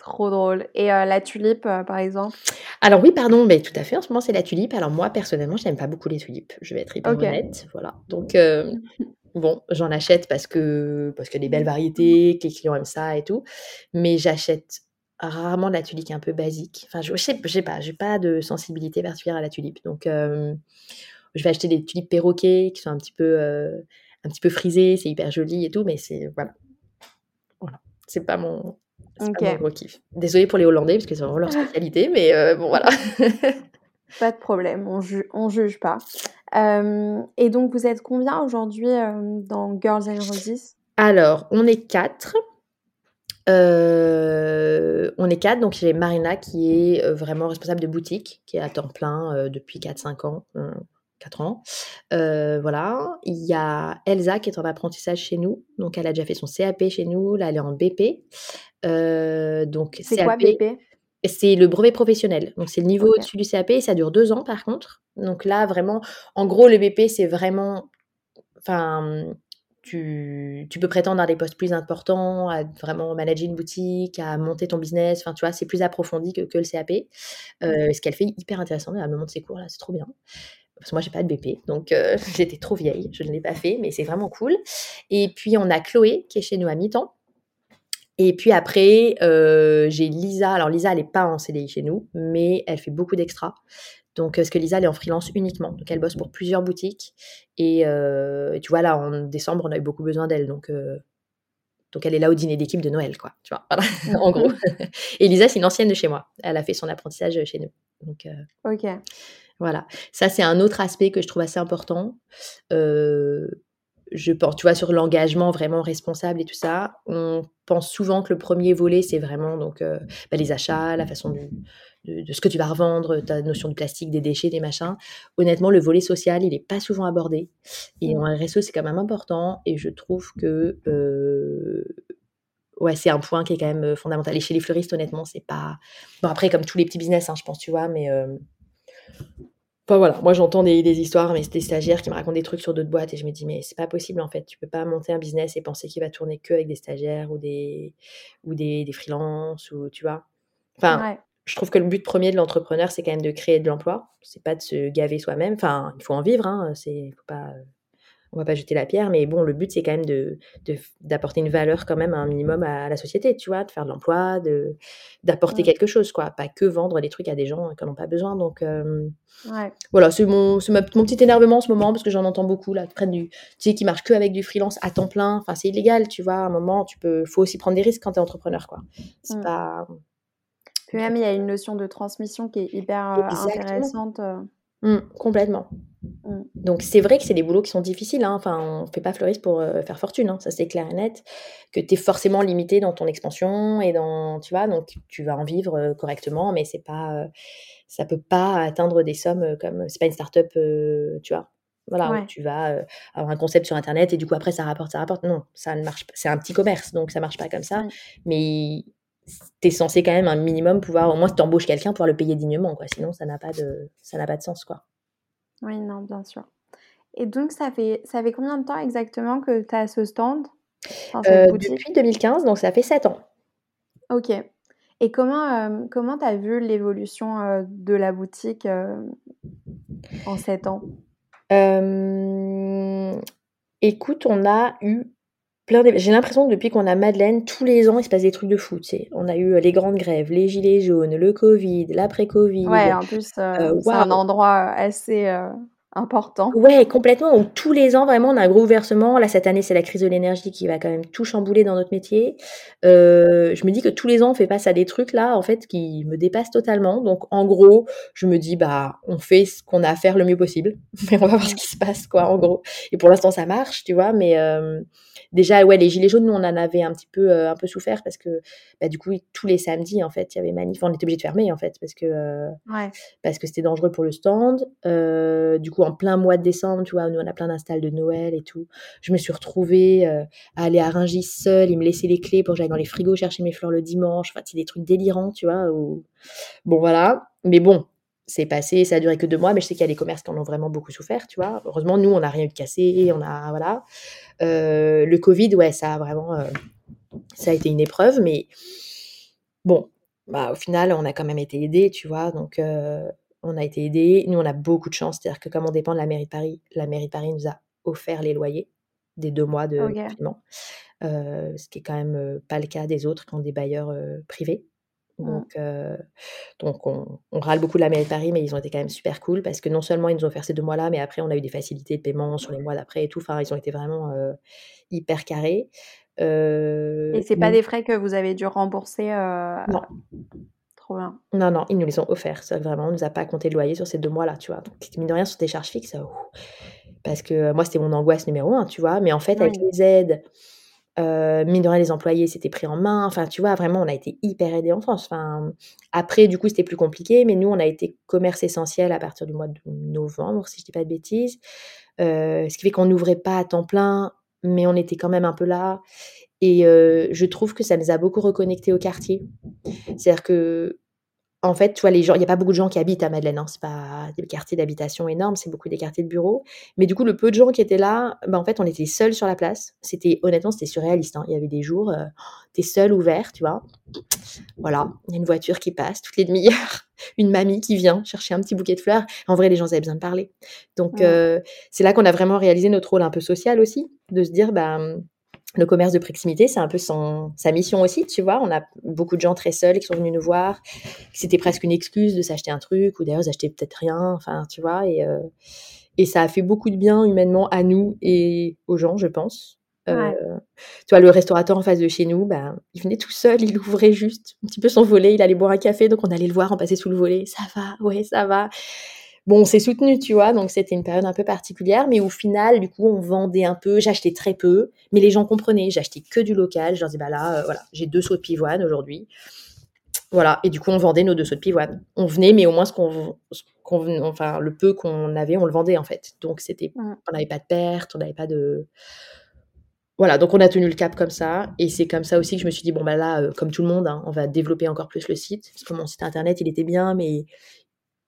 Trop drôle. Et euh, la tulipe, euh, par exemple? Alors oui, pardon, mais tout à fait. En ce moment, c'est la tulipe. Alors moi, personnellement, je n'aime pas beaucoup les tulipes. Je vais être hyper honnête. Voilà. Donc, euh, bon, j'en achète parce que parce qu'il y a des belles variétés, que les clients aiment ça et tout. Mais j'achète rarement de la tulipe un peu basique. Enfin, je, ne sais, sais pas, j'ai pas de sensibilité particulière à la tulipe. Donc, je vais acheter des tulipes perroquets qui sont un petit peu un petit peu frisé, c'est hyper joli et tout, mais c'est voilà. Voilà, c'est pas mon pas mon gros kiff. Désolée pour les Hollandais parce que c'est vraiment leur spécialité, mais euh, bon voilà. pas de problème, on, on juge pas. Euh, et donc vous êtes combien aujourd'hui euh, dans Girls and Roses? Alors, on est quatre. on est quatre, donc j'ai Marina qui est vraiment responsable de boutique, qui est à temps plein depuis 4-5 ans. 4 ans. Euh, voilà. Il y a Elsa qui est en apprentissage chez nous. Donc, elle a déjà fait son CAP chez nous. Là, elle est en BP. Euh, donc, c'est quoi BP C'est le brevet professionnel. Donc, c'est le niveau au-dessus du CAP et ça dure deux ans par contre. Donc, là, vraiment, en gros, le BP, c'est vraiment. Enfin, tu, tu peux prétendre à des postes plus importants, à vraiment manager une boutique, à monter ton business. Enfin, tu vois, c'est plus approfondi que, que le CAP. Euh, ce qu'elle fait hyper intéressant. Elle me montre ses cours là, c'est trop bien. Parce que moi, j'ai pas de BP, donc euh, j'étais trop vieille, je ne l'ai pas fait, mais c'est vraiment cool. Et puis, on a Chloé qui est chez nous à mi-temps. Et puis après, euh, j'ai Lisa. Alors, Lisa, elle n'est pas en CDI chez nous, mais elle fait beaucoup d'extras. Donc, parce que Lisa, elle est en freelance uniquement. Donc, elle bosse pour plusieurs boutiques. Et tu vois, là, en décembre, on a eu beaucoup besoin d'elle. Donc, donc, elle est là au dîner d'équipe de Noël, quoi. Tu vois, en gros. Et Lisa, c'est une ancienne de chez moi. Elle a fait son apprentissage chez nous. Donc, ok. Voilà. Ça, c'est un autre aspect que je trouve assez important. je pense, tu vois, sur l'engagement vraiment responsable et tout ça, on pense souvent que le premier volet, c'est vraiment donc bah, les achats, la façon de, de, ce que tu vas revendre, ta notion de plastique, des déchets, des machins. Honnêtement, le volet social, il n'est pas souvent abordé. Et en RSE, c'est quand même important. Et je trouve que euh, ouais, c'est un point qui est quand même euh, fondamental. Et chez les fleuristes, honnêtement, c'est pas. Bon, après, comme tous les petits business, hein, je pense, tu vois, mais. Euh... Enfin, voilà, moi j'entends des, des, histoires, mais c'est des stagiaires qui me racontent des trucs sur d'autres boîtes et je me dis, mais c'est pas possible en fait. Tu peux pas monter un business et penser qu'il va tourner que avec des stagiaires ou des, ou des, des freelances ou tu vois. Enfin, je trouve que le but premier de l'entrepreneur, c'est quand même de créer de l'emploi. C'est pas de se gaver soi-même. Enfin, il faut en vivre. Hein. C'est, faut pas, on va pas jeter la pierre, mais bon, le but c'est quand même de, d'apporter une valeur quand même un minimum à la société, tu vois, de faire de l'emploi, de d'apporter quelque chose, quoi. Pas que vendre des trucs à des gens qui n'en ont pas besoin. Donc euh, voilà, c'est mon, c'est mon petit énervement en ce moment parce que j'en entends beaucoup là, qui prennent du, tu sais, qui marchent que avec du freelance à temps plein. Enfin, c'est illégal, tu vois. À un moment, tu peux, faut aussi prendre des risques quand tu es entrepreneur, quoi. C'est mmh. pas puis même, il y a une notion de transmission qui est hyper euh, intéressante. Euh. Mmh, complètement. Mmh. Donc c'est vrai que c'est des boulots qui sont difficiles. Hein. Enfin, on ne fait pas fleuriste pour euh, faire fortune, hein. ça c'est clair et net. Que tu es forcément limité dans ton expansion et dans, tu vois, donc tu vas en vivre correctement, mais c'est pas, ça peut pas atteindre des sommes comme, c'est pas une start-up, tu vois. Voilà, tu vas avoir un concept sur internet et du coup après ça rapporte, ça rapporte. Non, ça ne marche pas. C'est un petit commerce, donc ça marche pas comme ça. Mais tu es censé quand même un minimum pouvoir, au moins si tu embauches quelqu'un, pouvoir le payer dignement, quoi. Sinon, ça n'a pas de, ça n'a pas de sens, quoi. Oui, non, bien sûr. Et donc, ça fait, ça fait combien de temps exactement que tu as ce stand? Euh, Depuis 2015, donc ça fait 7 ans. Ok. Et comment euh, comment tu as vu l'évolution euh, de la boutique en 7 ans? Écoute, on a eu j'ai l'impression que depuis qu'on a Madeleine, tous les ans, il se passe des trucs de fou, tu sais. On a eu euh, les grandes grèves, les gilets jaunes, le Covid, l'après-Covid. Ouais, en plus, euh, euh, c'est un endroit assez important. Ouais, complètement. Donc, tous les ans, vraiment, on a un gros versement. Là, cette année, c'est la crise de l'énergie qui va quand même tout chambouler dans notre métier. je me dis que tous les ans, on fait face à des trucs là, en fait, qui me dépassent totalement. Donc, en gros, je me dis, bah, on fait ce qu'on a à faire le mieux possible. Mais on va voir ce qui se passe, quoi, en gros. Et pour l'instant, ça marche, tu vois. Mais déjà, ouais, les gilets jaunes, nous, on en avait un petit peu, euh, un peu souffert parce que, bah, du coup, tous les samedis, en fait, il y avait manif. On était obligé de fermer, en fait, parce que, euh, parce que c'était dangereux pour le stand. Euh, du coup, en plein mois de décembre, tu vois, nous, on a plein d'installs de Noël et tout. Je me suis retrouvée à aller à Rungis seule. Ils me laissaient les clés pour que j'aille dans les frigos chercher mes fleurs le dimanche. Enfin, c'est des trucs délirants, tu vois. Bon, voilà. Mais bon, c'est passé, ça a duré que deux mois, mais je sais qu'il y a des commerces qui en ont vraiment beaucoup souffert, tu vois. Heureusement, nous, on n'a rien eu de cassé, on a, voilà. Euh, le Covid, ouais, ça a vraiment, euh, ça a été une épreuve, mais bon, bah, au final, on a quand même été aidés, tu vois, donc euh, on a été aidés. Nous, on a beaucoup de chance, c'est-à-dire que comme on dépend de la mairie de Paris, la mairie de Paris nous a offert les loyers des deux mois de confinement, ce qui est quand même pas le cas des autres qui ont des bailleurs privés. Mmh. Donc, donc on, râle beaucoup de la mairie de Paris, mais ils ont été quand même super cool parce que non seulement ils nous ont offert ces deux mois-là, mais après on a eu des facilités de paiement sur les mois d'après et tout. Enfin, ils ont été vraiment hyper carrés. et c'est pas des frais que vous avez dû rembourser Non. Trop bien. Non, non, ils nous les ont offerts. Ça, vraiment, on nous a pas compté le loyer sur ces deux mois-là, tu vois. Donc, mine de rien, sur des charges fixes, parce que moi, c'était mon angoisse numéro un, tu vois. Mais en fait, avec les aides, euh, mine de rien, les employés s'étaient pris en main. Enfin, tu vois, vraiment, on a été hyper aidés en France. Enfin, après, du coup, c'était plus compliqué, mais nous, on a été commerce essentiel à partir du mois de novembre, si je dis pas de bêtises. Euh, ce qui fait qu'on n'ouvrait pas à temps plein, mais on était quand même un peu là. Et euh, je trouve que ça nous a beaucoup reconnectés au quartier. C'est-à-dire que en fait, tu vois, les gens, il n'y a pas beaucoup de gens qui habitent à Madeleine. Hein, c'est pas des quartiers d'habitation énormes, c'est beaucoup des quartiers de bureaux. Mais du coup, le peu de gens qui étaient là, bah, en fait, on était seuls sur la place. C'était honnêtement, c'était surréaliste. Hein. Il y avait des jours, euh, tu es seul, ouvert, tu vois. Voilà, il y a une voiture qui passe toutes les demi-heures, une mamie qui vient chercher un petit bouquet de fleurs. En vrai, les gens avaient besoin de parler. Donc, euh, c'est là qu'on a vraiment réalisé notre rôle un peu social aussi, de se dire, bah le commerce de proximité, c'est un peu son, sa mission aussi, tu vois. On a beaucoup de gens très seuls qui sont venus nous voir. C'était presque une excuse de s'acheter un truc ou d'ailleurs d'acheter peut-être rien, enfin, tu vois. Et, euh, et ça a fait beaucoup de bien humainement à nous et aux gens, je pense. Euh, tu vois, le restaurateur en face de chez nous, bah, il venait tout seul, il ouvrait juste un petit peu son volet, il allait boire un café, donc on allait le voir en passer sous le volet. Ça va, ouais, ça va. Bon, on s'est soutenu, tu vois, donc c'était une période un peu particulière, mais au final, du coup, on vendait un peu, j'achetais très peu, mais les gens comprenaient, j'achetais que du local, je leur disais, bah là, euh, voilà, j'ai deux sauts de pivoine aujourd'hui. Voilà, et du coup, on vendait nos deux sauts de pivoine. On venait, mais au moins, ce qu'on, enfin, le peu qu'on avait, on le vendait, en fait. Donc, c'était, on n'avait pas de perte, on n'avait pas de... Voilà, donc on a tenu le cap comme ça, et c'est comme ça aussi que je me suis dit, bon, bah là, euh, comme tout le monde, hein, on va développer encore plus le site, parce que mon site internet, il était bien, mais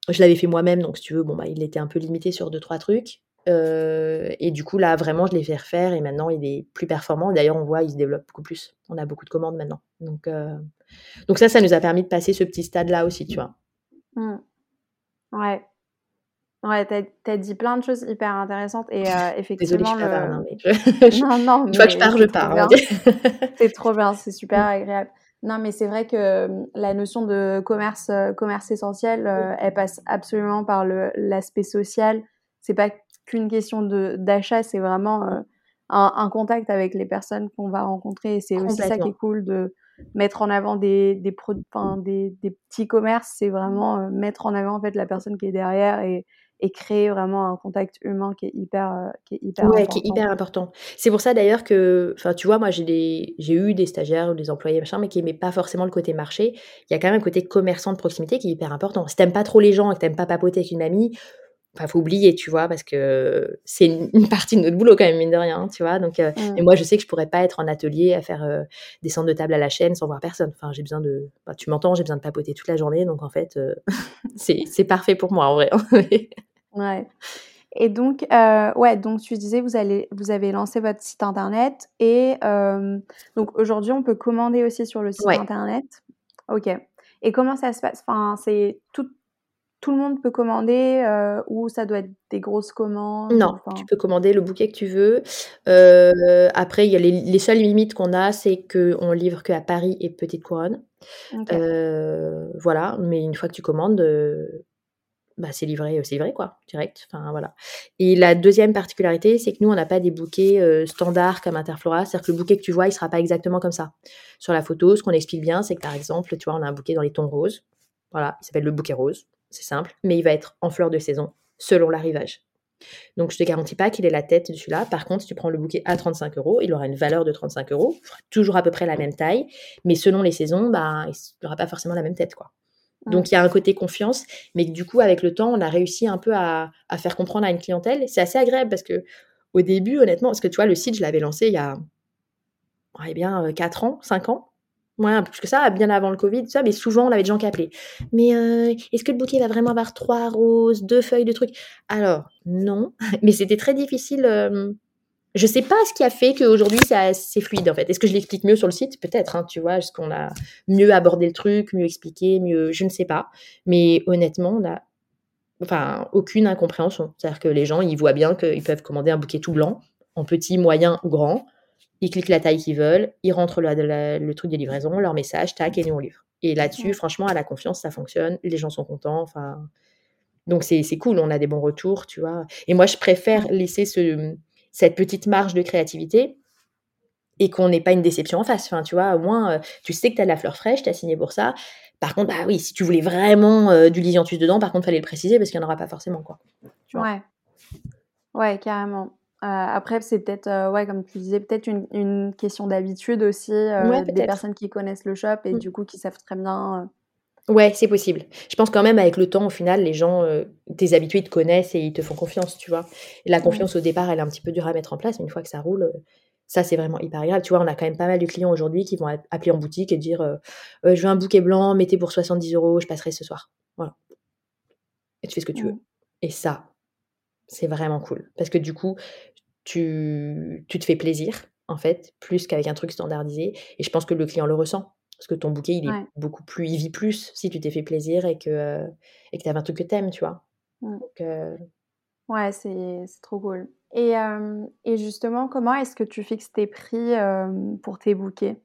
je l'avais fait moi-même, donc si tu veux, bon, bah, il était un peu limité sur deux, trois trucs. Euh, et du coup, là, vraiment, je l'ai fait refaire et maintenant, il est plus performant. D'ailleurs, on voit, il se développe beaucoup plus. On a beaucoup de commandes maintenant. Donc, euh, donc ça, ça nous a permis de passer ce petit stade-là aussi, tu vois. Mmh. Ouais. Ouais, t'as as dit plein de choses hyper intéressantes et euh, effectivement. Désolée, je le... mais je... non, non, tu vois que je pars, je pars. c'est trop bien, c'est super agréable. Non, mais c'est vrai que la notion de commerce, commerce essentiel, elle passe absolument par l'aspect social. C'est pas qu'une question d'achat, c'est vraiment un, un, contact avec les personnes qu'on va rencontrer. Et c'est aussi ça qui est cool de mettre en avant des, des, des, des petits commerces. C'est vraiment mettre en avant en fait la personne qui est derrière et, et créer vraiment un contact humain qui est hyper, euh, qui est hyper ouais, qui est hyper important. C'est pour ça d'ailleurs que, enfin, tu vois, moi j'ai des, j'ai eu des stagiaires ou des employés machin, mais qui n'aimaient pas forcément le côté marché. Il y a quand même un côté commerçant de proximité qui est hyper important. Si t'aimes pas trop les gens et que t'aimes pas papoter avec une amie, Enfin, faut oublier, tu vois, parce que c'est une, partie de notre boulot quand même, mine de rien, tu vois. Donc, euh, mmh. et moi, je sais que je pourrais pas être en atelier à faire euh, des centres de table à la chaîne sans voir personne. Enfin, j'ai besoin de, tu m'entends, j'ai besoin de papoter toute la journée, donc en fait, c'est parfait pour moi en vrai. Ouais. Et donc, euh, ouais, donc tu disais, vous, allez, vous avez lancé votre site internet et euh, donc aujourd'hui, on peut commander aussi sur le site internet. Ok. Et comment ça se passe? Enfin, c'est tout, tout le monde peut commander euh, ou ça doit être des grosses commandes Non, tu peux commander le bouquet que tu veux. après, il y a les, les seules limites qu'on a, c'est qu'on livre qu'à Paris et Petite Couronne. voilà, mais une fois que tu commandes, bah, c'est livré, c'est livré quoi, direct. Enfin voilà. Et la deuxième particularité, c'est que nous on n'a pas des bouquets euh, standards comme Interflora, c'est-à-dire que le bouquet que tu vois, il sera pas exactement comme ça. Sur la photo, ce qu'on explique bien, c'est que par exemple, tu vois, on a un bouquet dans les tons roses. Voilà, il s'appelle le bouquet rose, c'est simple, mais il va être en fleurs de saison selon l'arrivage. Donc je te garantis pas qu'il est la tête de celui-là. Par contre, si tu prends le bouquet à 35 euros, il aura une valeur de 35 euros, toujours à peu près la même taille, mais selon les saisons, bah, il n'aura pas forcément la même tête quoi. Donc il y a un côté confiance, mais du coup avec le temps on a réussi un peu à, faire comprendre à une clientèle. C'est assez agréable parce que au début honnêtement, parce que tu vois le site je l'avais lancé il y a eh bien 4 euh, ans, 5 ans. Ouais, plus que ça, bien avant le Covid, ça, mais souvent on avait des gens qui appelaient. Mais euh, est-ce que le bouquet va vraiment avoir trois roses, deux feuilles de trucs? Alors, non, mais c'était très difficile euh, je sais pas ce qui a fait qu'aujourd'hui c'est fluide en fait. Est-ce que je l'explique mieux sur le site? Peut-être, hein, tu vois, est-ce qu'on a mieux abordé le truc, mieux expliqué, mieux, je ne sais pas. Mais honnêtement, on a, enfin, aucune incompréhension. C'est-à-dire que les gens, ils voient bien qu'ils peuvent commander un bouquet tout blanc, en petit, moyen ou grand. Ils cliquent la taille qu'ils veulent, ils rentrent le, le truc de livraison, leur message, tac, et nous on livre. Et là-dessus, franchement, à la confiance, ça fonctionne. Les gens sont contents. Enfin, donc c'est cool. On a des bons retours, tu vois. Et moi, je préfère laisser ce cette petite marge de créativité et qu'on n'ait pas une déception en face. Enfin, tu vois, au moins, euh, tu sais que tu as de la fleur fraîche, tu as signé pour ça. Par contre, bah oui, si tu voulais vraiment euh, du lisianthus dedans, par contre, fallait le préciser parce qu'il n'y en aura pas forcément, quoi. ouais. Ouais, carrément. Euh, après, c'est peut-être, ouais, comme tu disais, peut-être une, question d'habitude aussi, des personnes qui connaissent le shop et mmh. du coup qui savent très bien Ouais, c'est possible. Je pense quand même avec le temps, au final, les gens, euh, tes habitués, ils te connaissent et ils te font confiance, tu vois. la confiance au départ, elle est un petit peu dure à mettre en place, mais une fois que ça roule, Ça, c'est vraiment hyper agréable. Tu vois, on a quand même pas mal de clients aujourd'hui qui vont appeler en boutique et dire euh, euh, Je veux un bouquet blanc, mettez pour 70 euros, je passerai ce soir. Voilà. Et tu fais ce que tu veux. Et ça, c'est vraiment cool. Parce que du coup, tu, tu te fais plaisir, en fait, plus qu'avec un truc standardisé. Et je pense que le client le ressent. Parce que ton bouquet, il est beaucoup plus, il vit plus si tu t'es fait plaisir et que et que tu avais un truc que t'aimes, tu vois? Mmh. Ouais, c'est trop cool. Et, et justement, comment est-ce que tu fixes tes prix pour tes bouquets?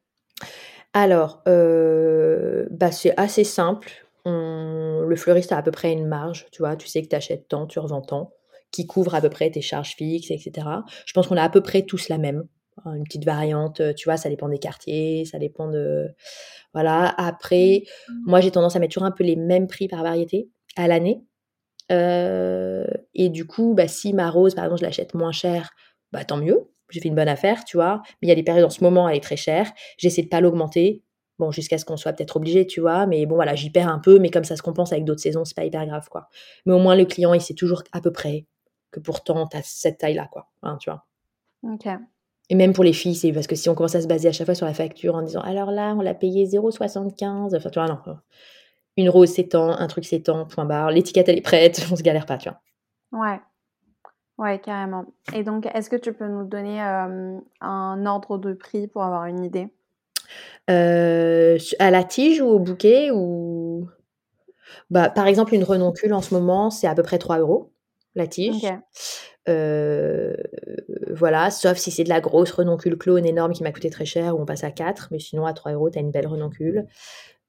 Alors, bah, c'est assez simple. le fleuriste a à peu près une marge, tu vois? Tu sais que tu achètes tant, tu revends tant, qui couvre à peu près tes charges fixes, etc. Je pense qu'on a à peu près tous la même. Hein, une petite variante, tu vois, ça dépend des quartiers, ça dépend de... Voilà. Après, mmh. moi, j'ai tendance à mettre toujours un peu les mêmes prix par variété à l'année. et du coup, bah, si ma rose, par exemple, je l'achète moins cher, bah, tant mieux. J'ai fait une bonne affaire, tu vois. Mais il y a des périodes en ce moment, elle est très chère. J'essaie de pas l'augmenter. Bon, jusqu'à ce qu'on soit peut-être obligé, tu vois. Mais bon, voilà, j'y perds un peu. Mais comme ça se compense avec d'autres saisons, c'est pas hyper grave, quoi. Mais au moins, le client, il sait toujours à peu près que pourtant, tu as cette taille-là, quoi. Hein, tu vois. Ok. Et même pour les filles, c'est parce que si on commence à se baser à chaque fois sur la facture en disant alors là, on l'a payé 0,75, enfin tu vois, non. Une rose s'étend, un truc s'étend, point barre, l'étiquette elle est prête, on se galère pas, tu vois. Ouais. Ouais, carrément. Et donc, est-ce que tu peux nous donner un ordre de prix pour avoir une idée? Euh, À la tige ou au bouquet ou? Bah, Par exemple, une renoncule en ce moment, c'est à peu près 3 euros la tige. Euh, voilà, sauf si c'est de la grosse renoncule clone énorme qui m'a coûté très cher, où on passe à 4, mais sinon à 3 euros, tu as une belle renoncule.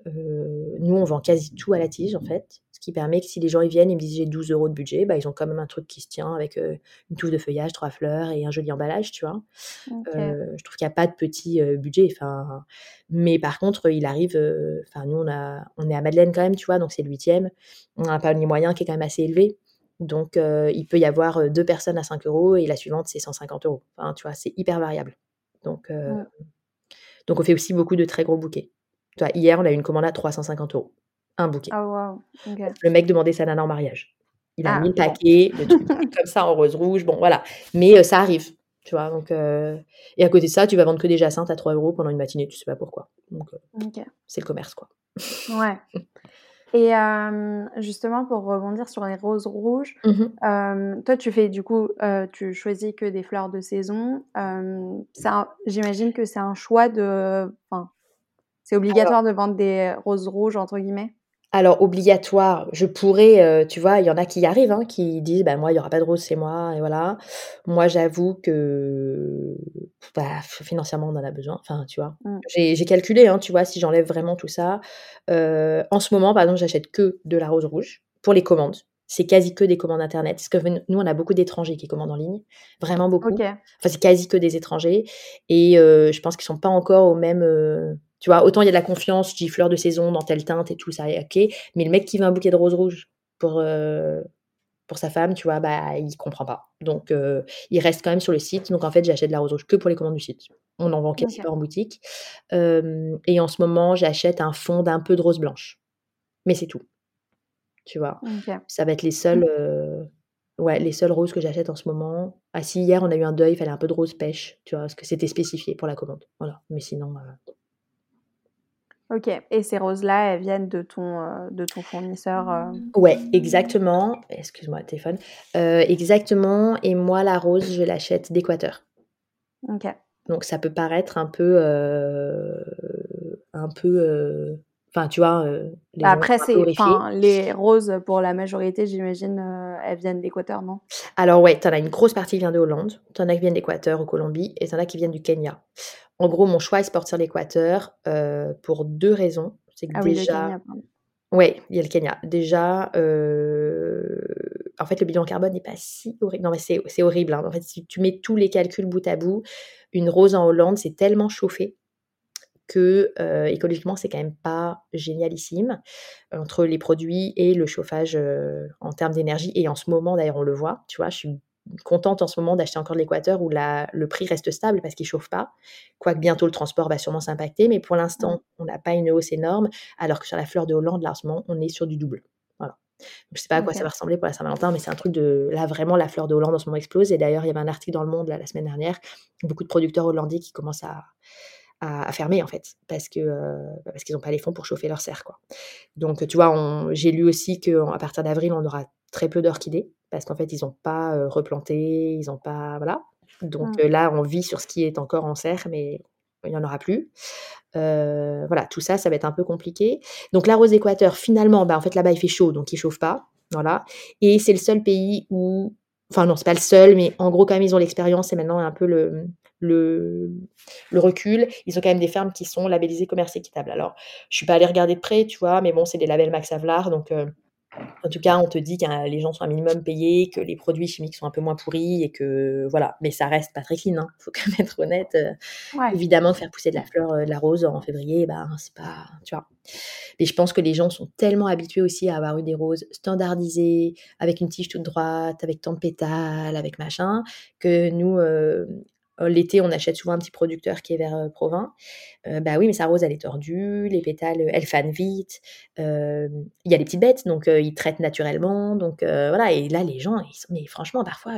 Euh, nous, on vend quasi tout à la tige, en fait, ce qui permet que si les gens ils viennent et me disent j'ai 12 euros de budget, bah, ils ont quand même un truc qui se tient avec euh, une touffe de feuillage, trois fleurs et un joli emballage, tu vois. je trouve qu'il n'y a pas de petit budget, enfin, mais par contre, il arrive, enfin, nous, on, a, on est à Madeleine quand même, tu vois, donc c'est le huitième, on a un panier moyen qui est quand même assez élevé. Donc, il peut y avoir deux personnes à 5 euros et la suivante, c'est 150 euros. Enfin, tu vois, c'est hyper variable. Donc, donc, on fait aussi beaucoup de très gros bouquets. Tu vois, hier, on a eu une commande à 350 euros. Un bouquet. Oh, Le mec demandait sa nana en mariage. Il a ah, mis le paquet, le truc comme ça en rose rouge. Bon, voilà. Mais ça arrive. Tu vois, donc, Et à côté de ça, tu vas vendre que des jacinthes à 3 euros pendant une matinée, tu sais pas pourquoi. Donc, c'est le commerce, quoi. Ouais. Et justement, pour rebondir sur les roses rouges, mmh toi, tu fais du coup, tu choisis que des fleurs de saison. J'imagine que c'est un choix de. Enfin, c'est obligatoire de vendre des roses rouges, entre guillemets? Alors, obligatoire, je pourrais, tu vois, il y en a qui y arrivent, hein, qui disent: «Bah, moi, il y aura pas de rose c'est moi» et voilà. Moi, j'avoue que, bah, financièrement, on en a besoin, enfin, tu vois? Mmh. J'ai calculé, hein, tu vois, si j'enlève vraiment tout ça. en ce moment, par exemple, j'achète que de la rose rouge pour les commandes. C'est quasi que des commandes internet. Parce que nous, on a beaucoup d'étrangers qui commandent en ligne, vraiment beaucoup. Enfin, c'est quasi que des étrangers et je pense qu'ils sont pas encore au même, tu vois, autant il y a de la confiance, je dis fleur de saison dans telle teinte et tout, ça ok. Mais le mec qui veut un bouquet de roses rouges pour, euh, pour sa femme, tu vois, bah, il comprend pas. Donc, euh, il reste quand même sur le site. Donc, en fait, j'achète de la rose rouge que pour les commandes du site. On en vend quasi pas en boutique. et en ce moment, j'achète un fond d'un peu de rose blanche. Mais c'est tout. Tu vois? Ça va être les seuls. Euh, ouais, les seules roses que j'achète en ce moment. Ah si, hier, on a eu un deuil, il fallait un peu de rose pêche, tu vois, parce que c'était spécifié pour la commande. Voilà. Mais sinon, Ok, et ces roses-là, elles viennent de ton, euh, de ton fournisseur euh? Ouais, exactement. Excuse-moi, téléphone. Euh, exactement. Et moi, la rose, je l'achète d'Équateur. Ok. Donc, ça peut paraître un peu. un peu. Enfin, tu vois. Les Après, c'est. Les roses, pour la majorité, j'imagine, elles viennent d'Équateur, non? Alors, ouais, t'en as une grosse partie qui vient de Hollande, t'en as qui viennent d'Équateur, ou Colombie, et t'en as qui viennent du Kenya. En gros, mon choix est de partir l'Équateur euh, pour deux raisons. C'est que ah déjà. Oui, il y a le Kenya. Déjà, euh, en fait, le bilan carbone n'est pas si horrible. Non, mais c'est horrible. Hein. En fait, si tu mets tous les calculs bout à bout, une rose en Hollande, c'est tellement chauffé que euh, écologiquement, c'est quand même pas génialissime entre les produits et le chauffage en termes d'énergie. Et en ce moment, d'ailleurs, on le voit. Tu vois, je suis contente en ce moment d'acheter encore de l'Équateur où la, le prix reste stable parce qu'il ne chauffe pas. Quoique bientôt le transport va sûrement s'impacter, mais pour l'instant, on n'a pas une hausse énorme, alors que sur la fleur de Hollande, largement, on est sur du double. Voilà. Je sais pas à quoi ça va ressembler pour la Saint-Valentin, mais c'est un truc de. Là, vraiment, la fleur de Hollande en ce moment explose. Et d'ailleurs, il y avait un article dans Le Monde la semaine dernière. Beaucoup de producteurs hollandais qui commencent à, à, fermer, en fait, parce que euh, parce qu'ils n'ont pas les fonds pour chauffer leur serre, quoi. Donc, tu vois, j'ai lu aussi qu'à partir d'avril, on aura très peu d'orchidées, parce qu'en fait, ils n'ont pas euh, replanté, ils n'ont pas. Voilà. Donc mmh. là, on vit sur ce qui est encore en serre, mais il n'y en aura plus. Euh, voilà, tout ça, ça va être un peu compliqué. Donc la rose équateur, finalement, bah, en fait là-bas il fait chaud, donc il chauffe pas. Voilà. Et c'est le seul pays où, enfin non, c'est pas le seul, mais en gros quand même ils ont l'expérience et maintenant un peu le, le, le recul. Ils ont quand même des fermes qui sont labellisées commerce équitable. Alors, je suis pas allée regarder de près, tu vois, mais bon, c'est des labels Max Havelaar, donc en tout cas, on te dit que les gens sont un minimum payés, que les produits chimiques sont un peu moins pourris et que voilà. Mais ça reste pas très clean. Il hein. faut quand même être honnête. Euh. Évidemment, faire pousser de la fleur, euh, de la rose en février, ben c'est pas, tu vois. Mais je pense que les gens sont tellement habitués aussi à avoir eu des roses standardisées, avec une tige toute droite, avec tant de pétales, avec machin, que nous, euh, euh, l'été, on achète souvent un petit producteur qui est vers euh, Provins. Euh, bah oui, mais sa rose, elle est tordue, les pétales, elles fanent vite. Il y a les petites bêtes, donc ils traitent naturellement. Donc voilà, et là, les gens, ils sont, mais franchement, parfois,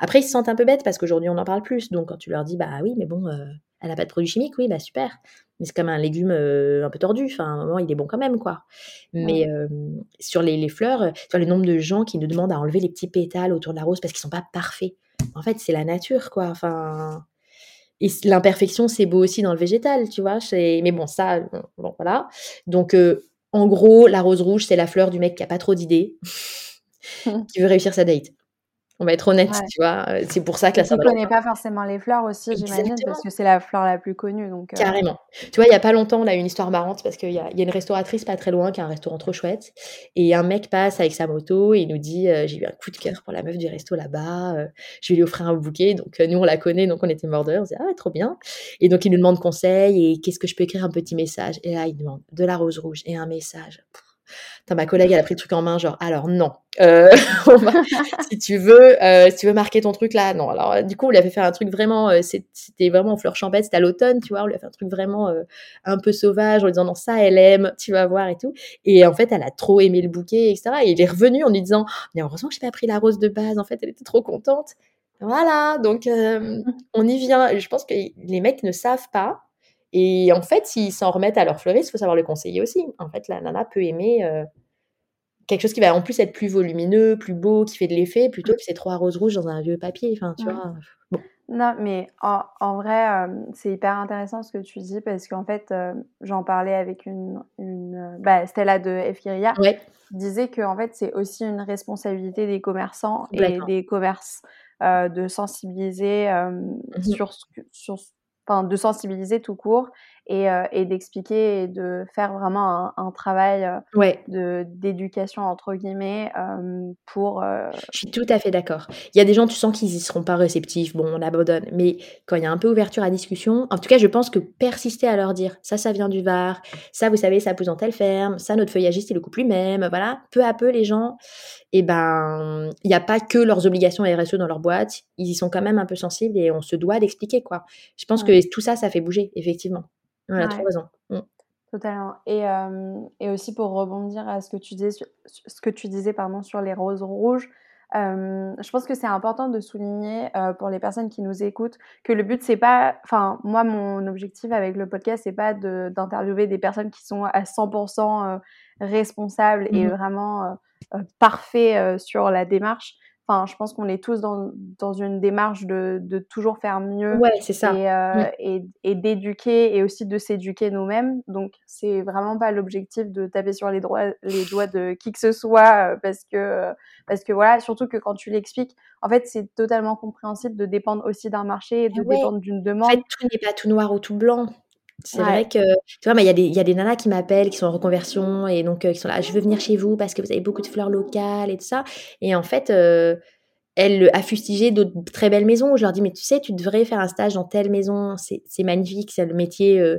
après, ils se sentent un peu bêtes parce qu'aujourd'hui, on en parle plus. Donc quand tu leur dis, bah oui, mais bon, elle n'a pas de produits chimiques, oui, bah super. Mais c'est comme un légume un peu tordu. Enfin, à un moment, il est bon quand même, quoi. Mais sur les, les fleurs, tu vois, le nombre de gens qui nous demandent à enlever les petits pétales autour de la rose parce qu'ils sont pas parfaits en fait, c'est la nature, quoi. Enfin, et l'imperfection, c'est beau aussi dans le végétal, tu vois. Mais bon, ça, bon, voilà. Donc, euh, en gros, la rose rouge, c'est la fleur du mec qui a pas trop d'idées, qui veut réussir sa date. On va être honnête, tu vois. Euh, c'est pour ça que la saint Tu connais pas forcément les fleurs aussi, j'imagine, parce que c'est la fleur la plus connue. Donc, euh. Carrément. Tu vois, il y a pas longtemps, on a eu une histoire marrante parce qu'il y, a, y a une restauratrice pas très loin qui a un restaurant trop chouette. Et un mec passe avec sa moto et il nous dit euh, J'ai eu un coup de cœur pour la meuf du resto là-bas. je vais lui offrir un bouquet. Donc, nous, on la connaît, donc on était mordeurs. On dit Ah, trop bien. Et donc, il nous demande conseil et qu'est-ce que je peux écrire un petit message? Et là, il demande de la rose rouge et un message ma collègue, elle a pris le truc en main, genre, alors non, euh, si tu veux, euh, si tu veux marquer ton truc là, non. Alors, du coup, on lui a fait faire un truc vraiment, euh, c'était vraiment en fleur champêtre, c'était à l'automne, tu vois, on lui a fait un truc vraiment un peu sauvage, en lui disant, non, ça, elle aime, tu vas voir et tout. Et en fait, elle a trop aimé le bouquet, etc. Et il est revenu en lui disant, mais heureusement que je n'ai pas pris la rose de base, en fait, elle était trop contente. Voilà, donc on y vient. Je pense que les mecs ne savent pas et en fait, s'ils s'en remettent à leur fleuriste, il faut savoir le conseiller aussi. En fait, la nana peut aimer quelque chose qui va en plus être plus volumineux, plus beau, qui fait de l'effet, plutôt que ces trois roses rouges dans un vieux papier. Enfin, tu vois. Non, mais en, vrai, c'est hyper intéressant ce que tu dis parce qu'en fait, j'en parlais avec une, une bah, Stella de Fkiria ouais. qui disait que en fait, c'est aussi une responsabilité des commerçants et des commerces de sensibiliser mmh sur, sur, de sensibiliser tout court et, euh, et d'expliquer et de faire vraiment un, travail euh, ouais. de d'éducation entre guillemets euh, pour. Je suis tout à fait d'accord. Il y a des gens, tu sens qu'ils y seront pas réceptifs. Bon, on abandonne. Mais quand il y a un peu ouverture à discussion, en tout cas, je pense que persister à leur dire ça, ça vient du Var, ça, vous savez, ça pousse en telle ferme, ça, notre feuillagiste, il le coupe lui-même. Voilà, peu à peu, les gens, et eh ben, il n'y a pas que leurs obligations RSE dans leur boîte. Ils y sont quand même un peu sensibles et on se doit d'expliquer quoi. Je pense que tout ça, ça fait bouger effectivement. Ouais, trop raison. Mmh. Totalement. Et, et, aussi pour rebondir à ce que tu disais, ce que tu disais pardon, sur les roses rouges, je pense que c'est important de souligner pour les personnes qui nous écoutent que le but c'est pas, enfin moi mon objectif avec le podcast c'est pas d'interviewer des personnes qui sont à 100% responsables et mmh vraiment parfaits sur la démarche. Enfin, je pense qu'on est tous dans, dans une démarche de, de, toujours faire mieux. Ouais, c'est ça. Et, euh, et, et d'éduquer et aussi de s'éduquer nous-mêmes. Donc, c'est vraiment pas l'objectif de taper sur les, droits, les doigts de qui que ce soit euh, parce que, parce que voilà, surtout que quand tu l'expliques, en fait, c'est totalement compréhensible de dépendre aussi d'un marché et de dépendre d'une demande. En fait, tout n'est pas tout noir ou tout blanc. C'est vrai que, tu vois, il y, y, a des nanas qui m'appellent, qui sont en reconversion, et donc euh, qui sont là, je veux venir chez vous parce que vous avez beaucoup de fleurs locales et tout ça. Et en fait, euh, elles a fustigé d'autres très belles maisons. Je leur dis, mais tu sais, tu devrais faire un stage dans telle maison, c'est magnifique, c'est le métier. Euh,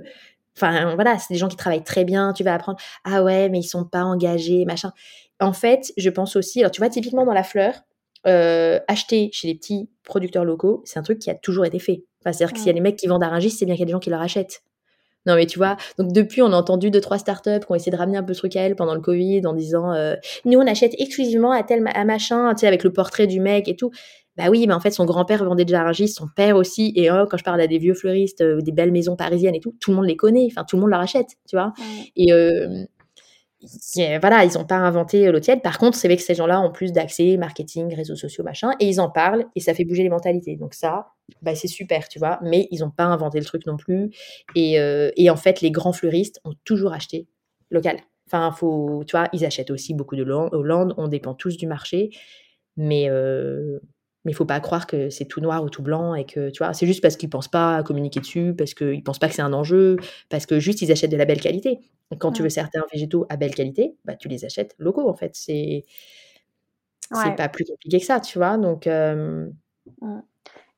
enfin, voilà, c'est des gens qui travaillent très bien, tu vas apprendre. Ah ouais, mais ils sont pas engagés, machin. En fait, je pense aussi, alors tu vois, typiquement dans la fleur, euh, acheter chez les petits producteurs locaux, c'est un truc qui a toujours été fait. Enfin, C'est-à-dire que s'il y a des mecs qui vendent à Rungis, c'est bien qu'il y a des gens qui leur achètent. Non, mais tu vois, donc depuis, on a entendu deux, trois startups qui ont essayé de ramener un peu ce truc à elle pendant le Covid en disant euh, Nous, on achète exclusivement à tel à machin, tu sais, avec le portrait du mec et tout. Bah oui, mais en fait, son grand-père vendait déjà un son père aussi. Et oh, quand je parle à des vieux fleuristes, euh, des belles maisons parisiennes et tout, tout le monde les connaît. Enfin, tout le monde leur achète, tu vois. Et euh, voilà, ils n'ont pas inventé l'eau tiède. Par contre, c'est vrai que ces gens-là ont plus d'accès, marketing, réseaux sociaux, machin, et ils en parlent et ça fait bouger les mentalités. Donc ça, bah, c'est super, tu vois. Mais ils n'ont pas inventé le truc non plus. Et, euh, et, en fait, les grands fleuristes ont toujours acheté local. Enfin, faut, tu vois, ils achètent aussi beaucoup de Hollande. On dépend tous du marché, mais euh, mais il faut pas croire que c'est tout noir ou tout blanc et que, tu vois, c'est juste parce qu'ils pensent pas à communiquer dessus, parce qu'ils pensent pas que c'est un enjeu, parce que juste ils achètent de la belle qualité. quand tu veux certains végétaux à belle qualité, bah, tu les achètes locaux, en fait. C'est c'est pas plus compliqué que ça, tu vois. Donc. Mmh.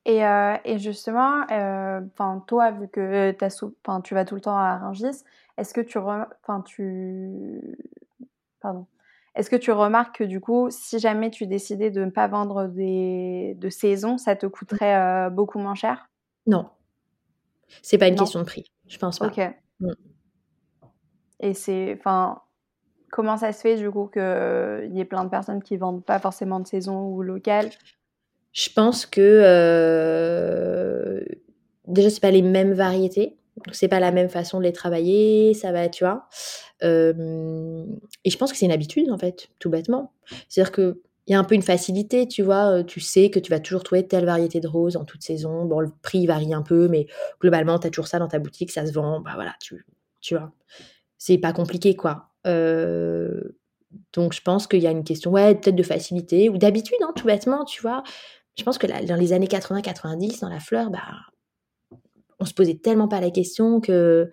Et, et, justement, enfin toi, vu que tu vas tout le temps à Rungis, est-ce que tu, enfin tu, pardon, est-ce que tu remarques que du coup, si jamais tu décidais de ne pas vendre des... de saison, ça te coûterait euh, beaucoup moins cher? Non. C'est pas une question de prix, je pense pas. Ok. Mm. Et c'est. Enfin, comment ça se fait du coup qu'il euh, y ait plein de personnes qui vendent pas forcément de saison ou local Je pense que. Euh... Déjà, c'est pas les mêmes variétés. C'est pas la même façon de les travailler, ça va, tu vois et je pense que c'est une habitude, en fait, tout bêtement. C'est-à-dire qu'il y a un peu une facilité, tu vois. Tu sais que tu vas toujours trouver telle variété de roses en toute saison. Bon, le prix varie un peu, mais globalement, tu as toujours ça dans ta boutique, ça se vend. Bah voilà, tu, tu vois. C'est pas compliqué, quoi. donc, je pense qu'il y a une question, ouais, peut-être de facilité ou d'habitude, hein, tout bêtement, tu vois. Je pense que dans les années 80-90, dans la fleur, bah, on se posait tellement pas la question que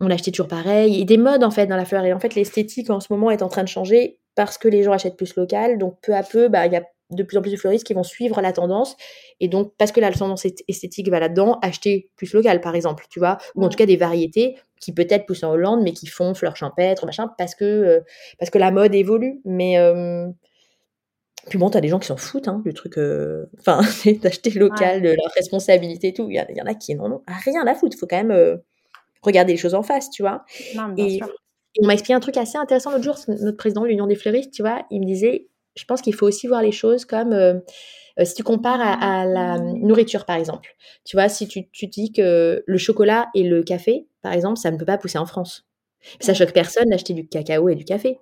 on achetait toujours pareil. Et des modes, en fait, dans la fleur. Et en fait, l'esthétique, en ce moment, est en train de changer parce que les gens achètent plus local. Donc, peu à peu, bah, il y a de plus en plus de fleuristes qui vont suivre la tendance. Et donc, parce que la tendance esthétique va là-dedans, acheter plus local, par exemple, tu vois. Ou en tout cas, des variétés qui peut-être poussent en Hollande, mais qui font fleurs champêtres, machin, parce que, euh, parce que la mode évolue. Mais... Euh, puis bon, t'as des gens qui s'en foutent hein, du truc, euh, enfin, d'acheter local, de leur responsabilité et tout. Il y, en a qui n'en ont rien à foutre. Il faut quand même regarder les choses en face, tu vois. et, on m'a expliqué un truc assez intéressant l'autre jour, notre président de l'Union des fleuristes, tu vois, il me disait, je pense qu'il faut aussi voir les choses comme, euh, euh, si tu compares à, la nourriture, par exemple. Tu vois, si tu, tu dis que le chocolat et le café, par exemple, ça ne peut pas pousser en France. Ça choque personne d'acheter du cacao et du café.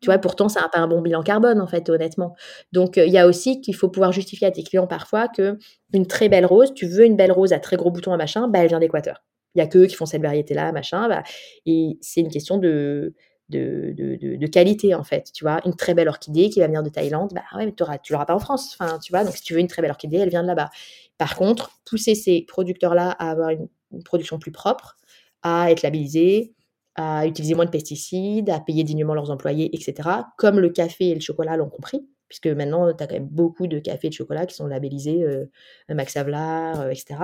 Tu vois, pourtant, ça n'a pas un bon bilan carbone, en fait, honnêtement. Donc, euh, il y a aussi qu'il faut pouvoir justifier à tes clients parfois que une très belle rose, tu veux une belle rose à très gros boutons à machin, bah, elle vient d'Équateur. Il y a qu'eux qui font cette variété-là, machin. Bah, et c'est une question de, de, de, qualité, en fait. Tu vois, une très belle orchidée qui va venir de Thaïlande, bah ouais, mais tu l'auras pas en France. Enfin, tu vois, donc si tu veux une très belle orchidée, elle vient de là-bas. Par contre, pousser ces producteurs-là à avoir une, production plus propre, à être labellisés, à utiliser moins de pesticides, à payer dignement leurs employés, etc. Comme le café et le chocolat l'ont compris, puisque maintenant, tu as quand même beaucoup de café et de chocolat qui sont labellisés euh, Max euh, etc.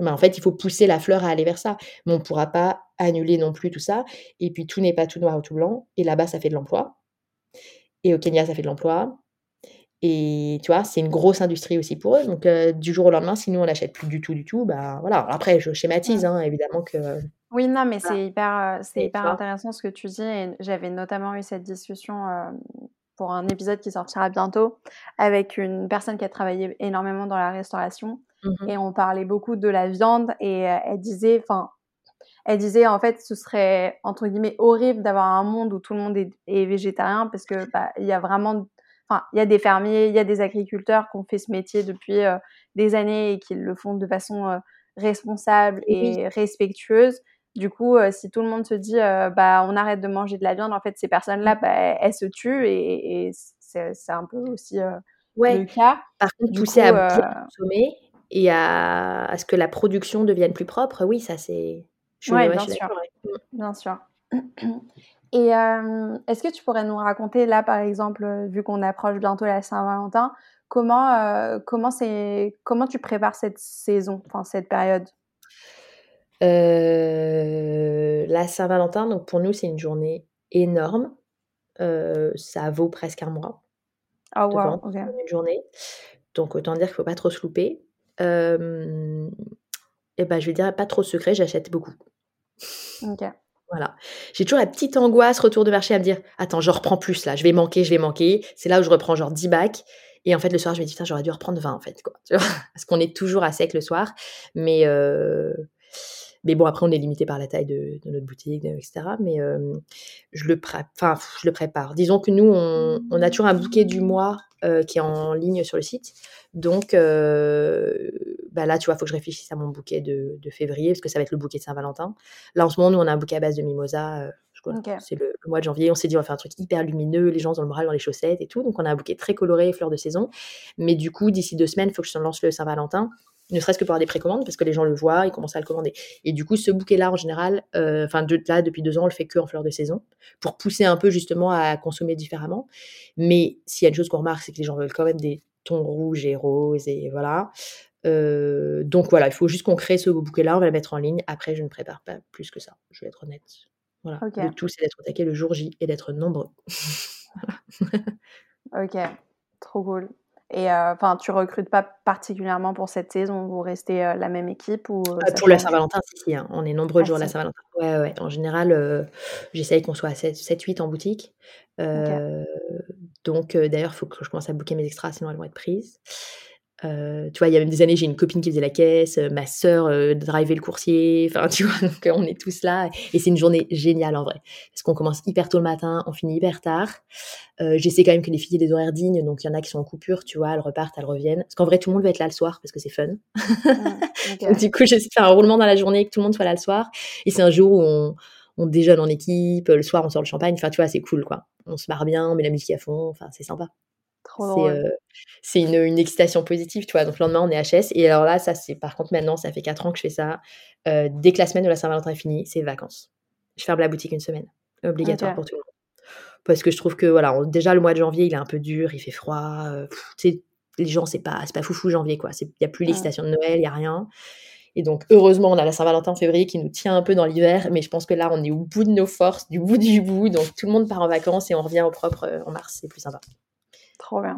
Mais en fait, il faut pousser la fleur à aller vers ça. Mais on ne pourra pas annuler non plus tout ça. Et puis, tout n'est pas tout noir ou tout blanc. Et là-bas, ça fait de l'emploi. Et au Kenya, ça fait de l'emploi. Et tu vois, c'est une grosse industrie aussi pour eux. Donc, euh, du jour au lendemain, si nous, on n'achète plus du tout, du tout, bah voilà. Après, je schématise, hein, évidemment que. Oui, non, mais c'est hyper, euh, c'est hyper intéressant ce que tu dis. Et j'avais notamment eu cette discussion euh, pour un épisode qui sortira bientôt avec une personne qui a travaillé énormément dans la restauration Mmh et on parlait beaucoup de la viande et elle disait, enfin, elle disait en fait ce serait entre guillemets horrible d'avoir un monde où tout le monde est, végétarien parce que bah, il y a vraiment, enfin, il y a des fermiers, il y a des agriculteurs qui ont fait ce métier depuis des années et qui le font de façon responsable et respectueuse. Du coup, si tout le monde se dit, bah, on arrête de manger de la viande, en fait, ces personnes-là, mmh. bah, elles, se tuent et, c'est un peu aussi le cas. Par contre, pousser à bien consommer et à, ce que la production devienne plus propre, oui, ça c'est. Oui, bien, sûr. Bien sûr. Et est-ce que tu pourrais nous raconter là, par exemple, vu qu'on approche bientôt la Saint-Valentin, comment, comment, comment tu prépares cette saison, enfin cette période? La Saint-Valentin, donc pour nous, c'est une journée énorme. ça vaut presque un mois. Ah, oh, wow, Une journée. Donc autant dire qu'il ne faut pas trop se louper et ben, je vais dire pas trop secret, j'achète beaucoup. Ok. Voilà. J'ai toujours la petite angoisse, retour de marché, à me dire Attends, je reprends plus là, je vais manquer, je vais manquer. C'est là où je reprends genre 10 bacs. Et en fait, le soir, je me dis Putain, j'aurais dû reprendre 20 en fait. Quoi. Parce qu'on est toujours à sec le soir. Mais, euh, mais bon, après, on est limité par la taille de, notre boutique, etc. Mais euh, je, le enfin, je le prépare. Disons que nous, on, a toujours un bouquet du mois euh, qui est en ligne sur le site. Donc bah là, tu vois, il faut que je réfléchisse à mon bouquet de, février, parce que ça va être le bouquet de Saint-Valentin. Là, en ce moment, nous, on a un bouquet à base de mimosa. Euh, c'est le, mois de janvier. On s'est dit, on va faire un truc hyper lumineux, les gens ont le moral dans les chaussettes et tout. Donc, on a un bouquet très coloré, fleurs de saison. Mais du coup, d'ici deux semaines, il faut que je lance le Saint-Valentin ne serait-ce que pour avoir des précommandes, parce que les gens le voient, ils commencent à le commander. Et du coup, ce bouquet-là, en général, enfin, de, là, depuis deux ans, on le fait que en fleurs de saison, pour pousser un peu justement à consommer différemment. Mais s'il y a une chose qu'on remarque, c'est que les gens veulent quand même des tons rouges et roses, et voilà. Euh, donc voilà, il faut juste qu'on crée ce bouquet-là, on va le mettre en ligne. Après, je ne prépare pas plus que ça, je vais être honnête. Voilà. Le tout, c'est d'être attaqué le jour J et d'être nombreux. ok, trop cool. Et euh, enfin, tu recrutes pas particulièrement pour cette saison Vous restez euh, la même équipe ou euh, Pour la Saint-Valentin, si, si hein. on est nombreux le jour de la Saint-Valentin. Ouais, ouais. En général, j'essaye qu'on soit à 7-8 en boutique. Donc, d'ailleurs, il faut que je commence à booker mes extras, sinon elles vont être prises. Euh, tu vois, il y a même des années, j'ai une copine qui faisait la caisse, euh, ma sœur euh, drivait le coursier, enfin, tu vois, donc on est tous là. Et c'est une journée géniale en vrai. Parce qu'on commence hyper tôt le matin, on finit hyper tard. J'essaie quand même que les filles aient des horaires dignes, donc il y en a qui sont en coupure, tu vois, elles repartent, elles reviennent. Parce qu'en vrai, tout le monde va être là le soir parce que c'est fun. du coup, j'essaie de faire un roulement dans la journée, que tout le monde soit là le soir. Et c'est un jour où on, on déjeune en équipe, le soir on sort le champagne, enfin, tu vois, c'est cool quoi. On se marre bien, on met la musique à fond, enfin, c'est sympa. C'est une, une, excitation positive, tu vois. Donc, le lendemain, on est HS. Et alors là, ça, c'est par contre, maintenant, ça fait 4 ans que je fais ça. dès que la semaine de la Saint-Valentin est finie, c'est vacances. Je ferme la boutique une semaine. Obligatoire pour tout le monde. Parce que je trouve que, voilà, déjà, le mois de janvier, il est un peu dur, il fait froid. sais, les gens, c'est pas, pas foufou janvier, quoi. Il n'y a plus l'excitation de Noël, il n'y a rien. Et donc, heureusement, on a la Saint-Valentin en février qui nous tient un peu dans l'hiver, mais je pense que là, on est au bout de nos forces, du bout du bout. Donc, tout le monde part en vacances et on revient au propre en mars. C'est plus sympa. Trop bien.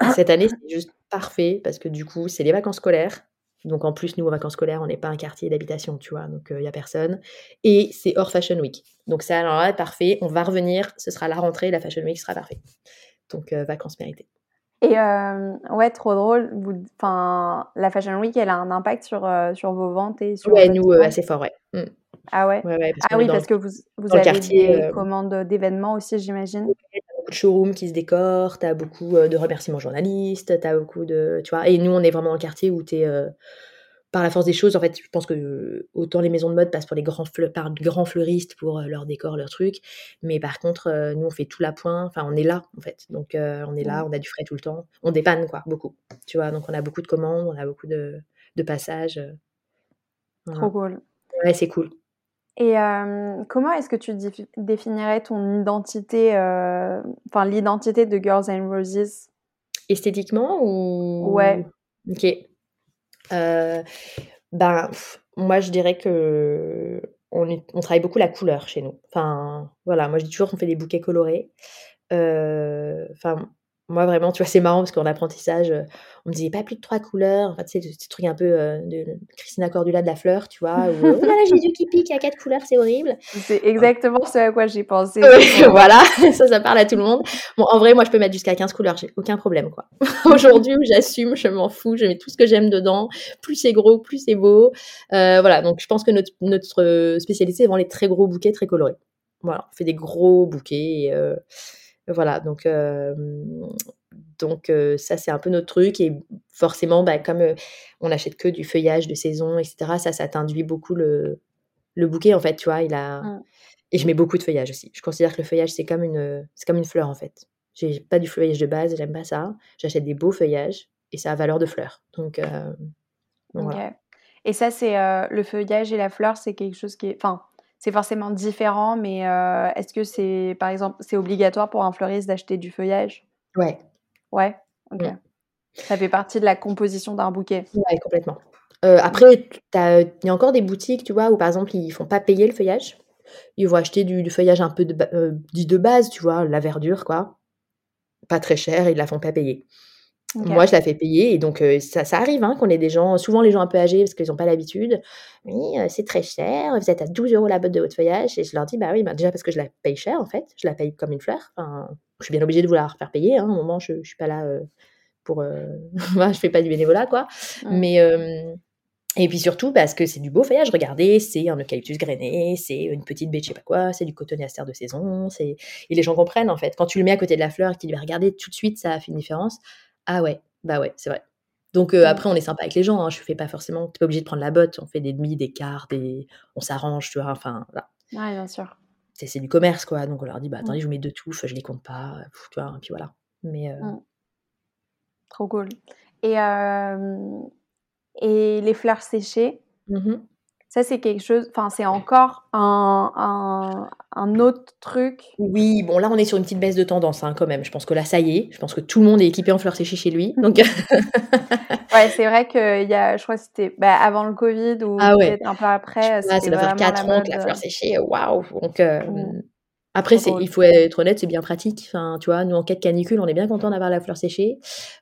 Cette année, c'est juste parfait parce que du coup, c'est les vacances scolaires. Donc en plus, nous, aux vacances scolaires, on n'est pas un quartier d'habitation, tu vois, donc il n'y a personne. Et c'est hors Fashion Week. Donc ça, alors là, parfait. On va revenir, ce sera la rentrée, la Fashion Week sera parfait. Donc vacances méritées. Et ouais, trop drôle. La Fashion Week, elle a un impact sur, sur vos ventes et sur. Ouais, nous, assez fort, ouais. Mmh. Ah ouais, Ah oui, parce que vous, vous avez des commandes d'événements aussi, j'imagine de showrooms qui se décorent, tu as beaucoup euh, de remerciements journalistes, tu as beaucoup de. Tu vois, et nous, on est vraiment dans le quartier où tu es. Euh, par la force des choses, en fait, je pense que autant les maisons de mode passent pour les grands par grands fleuristes pour euh, leur décor, leurs trucs, mais par contre, nous on fait tout l'appoint, enfin on est là en fait, donc on est là, on a du frais tout le temps, on dépanne quoi, beaucoup, tu vois, donc on a beaucoup de commandes, on a beaucoup de, de passages. Trop cool. Ouais, c'est cool. Et comment est-ce que tu définirais ton identité, enfin l'identité de Girls and Roses? Esthétiquement ou? Ouais. Ok. ben, moi je dirais que on, on, travaille beaucoup la couleur chez nous. Enfin, voilà, moi je dis toujours qu'on fait des bouquets colorés. Enfin, moi, vraiment, tu vois, c'est marrant parce qu'en apprentissage, euh, on me disait pas plus de trois couleurs. Enfin, tu sais, ce truc un peu euh, de Christina Cordula de la fleur, tu vois. Ou, oh là là, Jésus qui pique à quatre couleurs, c'est horrible. C'est exactement ce à quoi j'ai pensé. voilà, ça, ça parle à tout le monde. Bon, en vrai, moi, je peux mettre jusqu'à 15 couleurs, j'ai aucun problème, quoi. Aujourd'hui, j'assume, je m'en fous, je mets tout ce que j'aime dedans. Plus c'est gros, plus c'est beau. Euh, voilà, donc je pense que notre, notre spécialité, c'est vraiment les très gros bouquets, très colorés. Voilà, on fait des gros bouquets. Et, voilà, donc, donc ça, c'est un peu notre truc. Et forcément, bah, comme on n'achète que du feuillage de saison, etc., ça, ça t'induit beaucoup le, le bouquet, en fait, tu vois. Il a... Et je mets beaucoup de feuillage aussi. Je considère que le feuillage, c'est comme une, c'est comme une fleur, en fait. J'ai pas du feuillage de base, j'aime pas ça. J'achète des beaux feuillages et ça a valeur de fleur. Donc, Et ça, c'est le feuillage et la fleur, c'est quelque chose qui est. Enfin, c'est forcément différent, mais euh, est-ce que c'est, par exemple, c'est obligatoire pour un fleuriste d'acheter du feuillage? Ouais. Ouais, ok. Ça fait partie de la composition d'un bouquet. Ouais, complètement. Euh, après, il y a encore des boutiques, tu vois, où par exemple, ils font pas payer le feuillage. Ils vont acheter du, feuillage un peu de, euh, dit de base, tu vois, la verdure, quoi. Pas très cher, ils la font pas payer. Moi, je la fais payer et donc ça, ça arrive hein, qu'on ait des gens, souvent les gens un peu âgés parce qu'ils n'ont pas l'habitude. Oui, c'est très cher, vous êtes à 12 euros la botte de votre feuillage. Et je leur dis, bah oui, bah, déjà parce que je la paye cher en fait, je la paye comme une fleur. Enfin, je suis bien obligée de vouloir faire payer. Hein. À un moment, je ne suis pas là pour. je fais pas du bénévolat, quoi. Mais. et puis surtout parce que c'est du beau feuillage, regardez, c'est un eucalyptus grainé, c'est une petite baie je sais pas quoi, c'est du cotonéaster de saison, et les gens comprennent en fait. Quand tu le mets à côté de la fleur et que tu vas regarder tout de suite, ça a fait une différence. Ah ouais, bah ouais, c'est vrai. Donc mmh. après, on est sympa avec les gens. Hein. Je fais pas forcément. T'es pas obligé de prendre la botte. On fait des demi, des quarts, des. On s'arrange, tu vois. Enfin, voilà. Ouais, bien sûr. C'est du commerce, quoi. Donc on leur dit, bah attendez, mmh. je vous mets deux touffes, je les compte pas, tu vois. Et puis voilà. Mais. Mmh. Trop cool. Et et les fleurs séchées. Ça, c'est quelque chose, enfin, c'est encore un, un, autre truc. Oui, bon, là, on est sur une petite baisse de tendance, hein, quand même. Je pense que là, ça y est. Je pense que tout le monde est équipé en fleurs séchées chez lui. Donc... ouais, c'est vrai qu'il y a, je crois que c'était bah, avant le Covid ou ah peut-être un peu après. ça doit faire 4 ans que la fleur séchée, waouh! Donc, euh, mmh. Après, il faut être honnête, c'est bien pratique. Enfin, tu vois, nous, en cas de canicule, on est bien content d'avoir la fleur séchée.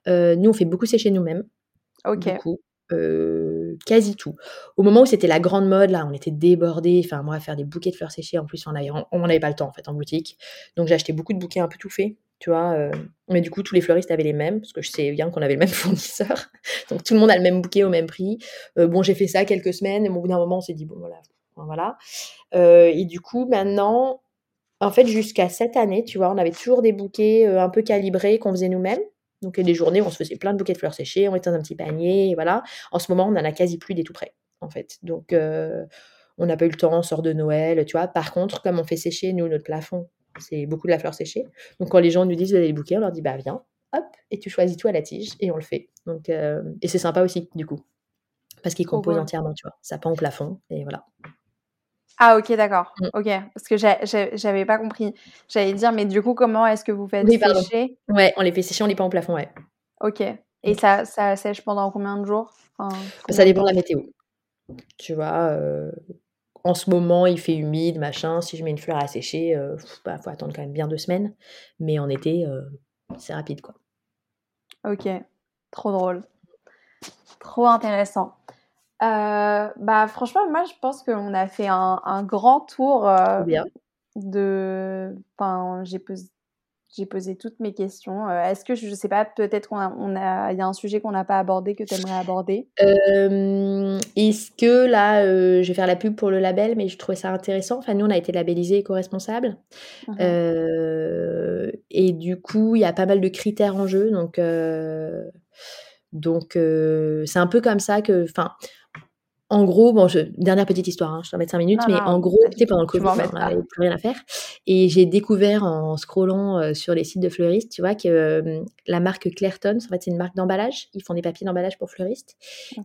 Euh, nous, on fait beaucoup sécher nous-mêmes. Ok quasi tout. Au moment où c'était la grande mode, là, on était débordés. Enfin, moi, à faire des bouquets de fleurs séchées, en plus, on n'avait pas le temps, en fait, en boutique. Donc, j'ai acheté beaucoup de bouquets un peu tout faits, tu vois. mais du coup, tous les fleuristes avaient les mêmes, parce que je sais bien qu'on avait le même fournisseur. Donc, tout le monde a le même bouquet au même prix. bon, j'ai fait ça quelques semaines, et au bout d'un moment, on s'est dit, bon, voilà. voilà. et du coup, maintenant, en fait, jusqu'à cette année, tu vois, on avait toujours des bouquets un peu calibrés qu'on faisait nous-mêmes. Donc, il y a des journées où on se faisait plein de bouquets de fleurs séchées, on était dans un petit panier, et voilà. En ce moment, on en a quasi plus des tout prêts, en fait. Donc, euh, on n'a pas eu le temps, on sort de Noël, tu vois. Par contre, comme on fait sécher, nous, notre plafond, c'est beaucoup de la fleur séchée. Donc, quand les gens nous disent, vous avez des bouquets, on leur dit, bah, viens, hop, et tu choisis tout à la tige, et on le fait. Donc, euh, et c'est sympa aussi, du coup. Parce qu'il compose entièrement, tu vois. Ça pend au plafond, et voilà. Ah ok d'accord. Mmh. Ok parce que j'avais pas compris. J'allais dire mais du coup comment est-ce que vous faites sécher? Ouais on les fait sécher on les peint au plafond ouais. Ok et mmh. ça, ça sèche pendant combien de jours? Ça dépend de la météo. Tu vois euh, en ce moment il fait humide machin si je mets une fleur à sécher il euh, bah, faut attendre quand même bien deux semaines mais en été euh, c'est rapide quoi. Ok trop drôle trop intéressant. Euh, bah, franchement, moi, je pense qu'on a fait un, un grand tour euh, de. Enfin, j'ai posé, j'ai posé toutes mes questions. Euh, est-ce que je, sais pas, peut-être qu'on a, on a, il y a un sujet qu'on n'a pas abordé que tu aimerais aborder Est-ce que là, je vais faire la pub pour le label, mais je trouvais ça intéressant. Enfin, nous, on a été labellisé éco-responsable. Mmh et du coup, il y a pas mal de critères en jeu. Donc, donc c'est un peu comme ça que. Enfin, en gros, bon, je, dernière petite histoire, hein, je vais mettre 5 minutes, mais en gros, tu pendant le Covid, on n'avait plus rien à faire. Et j'ai découvert en scrollant euh, sur les sites de fleuristes, tu vois, que euh, la marque Clairton, en fait, c'est une marque d'emballage. Ils font des papiers d'emballage pour fleuristes.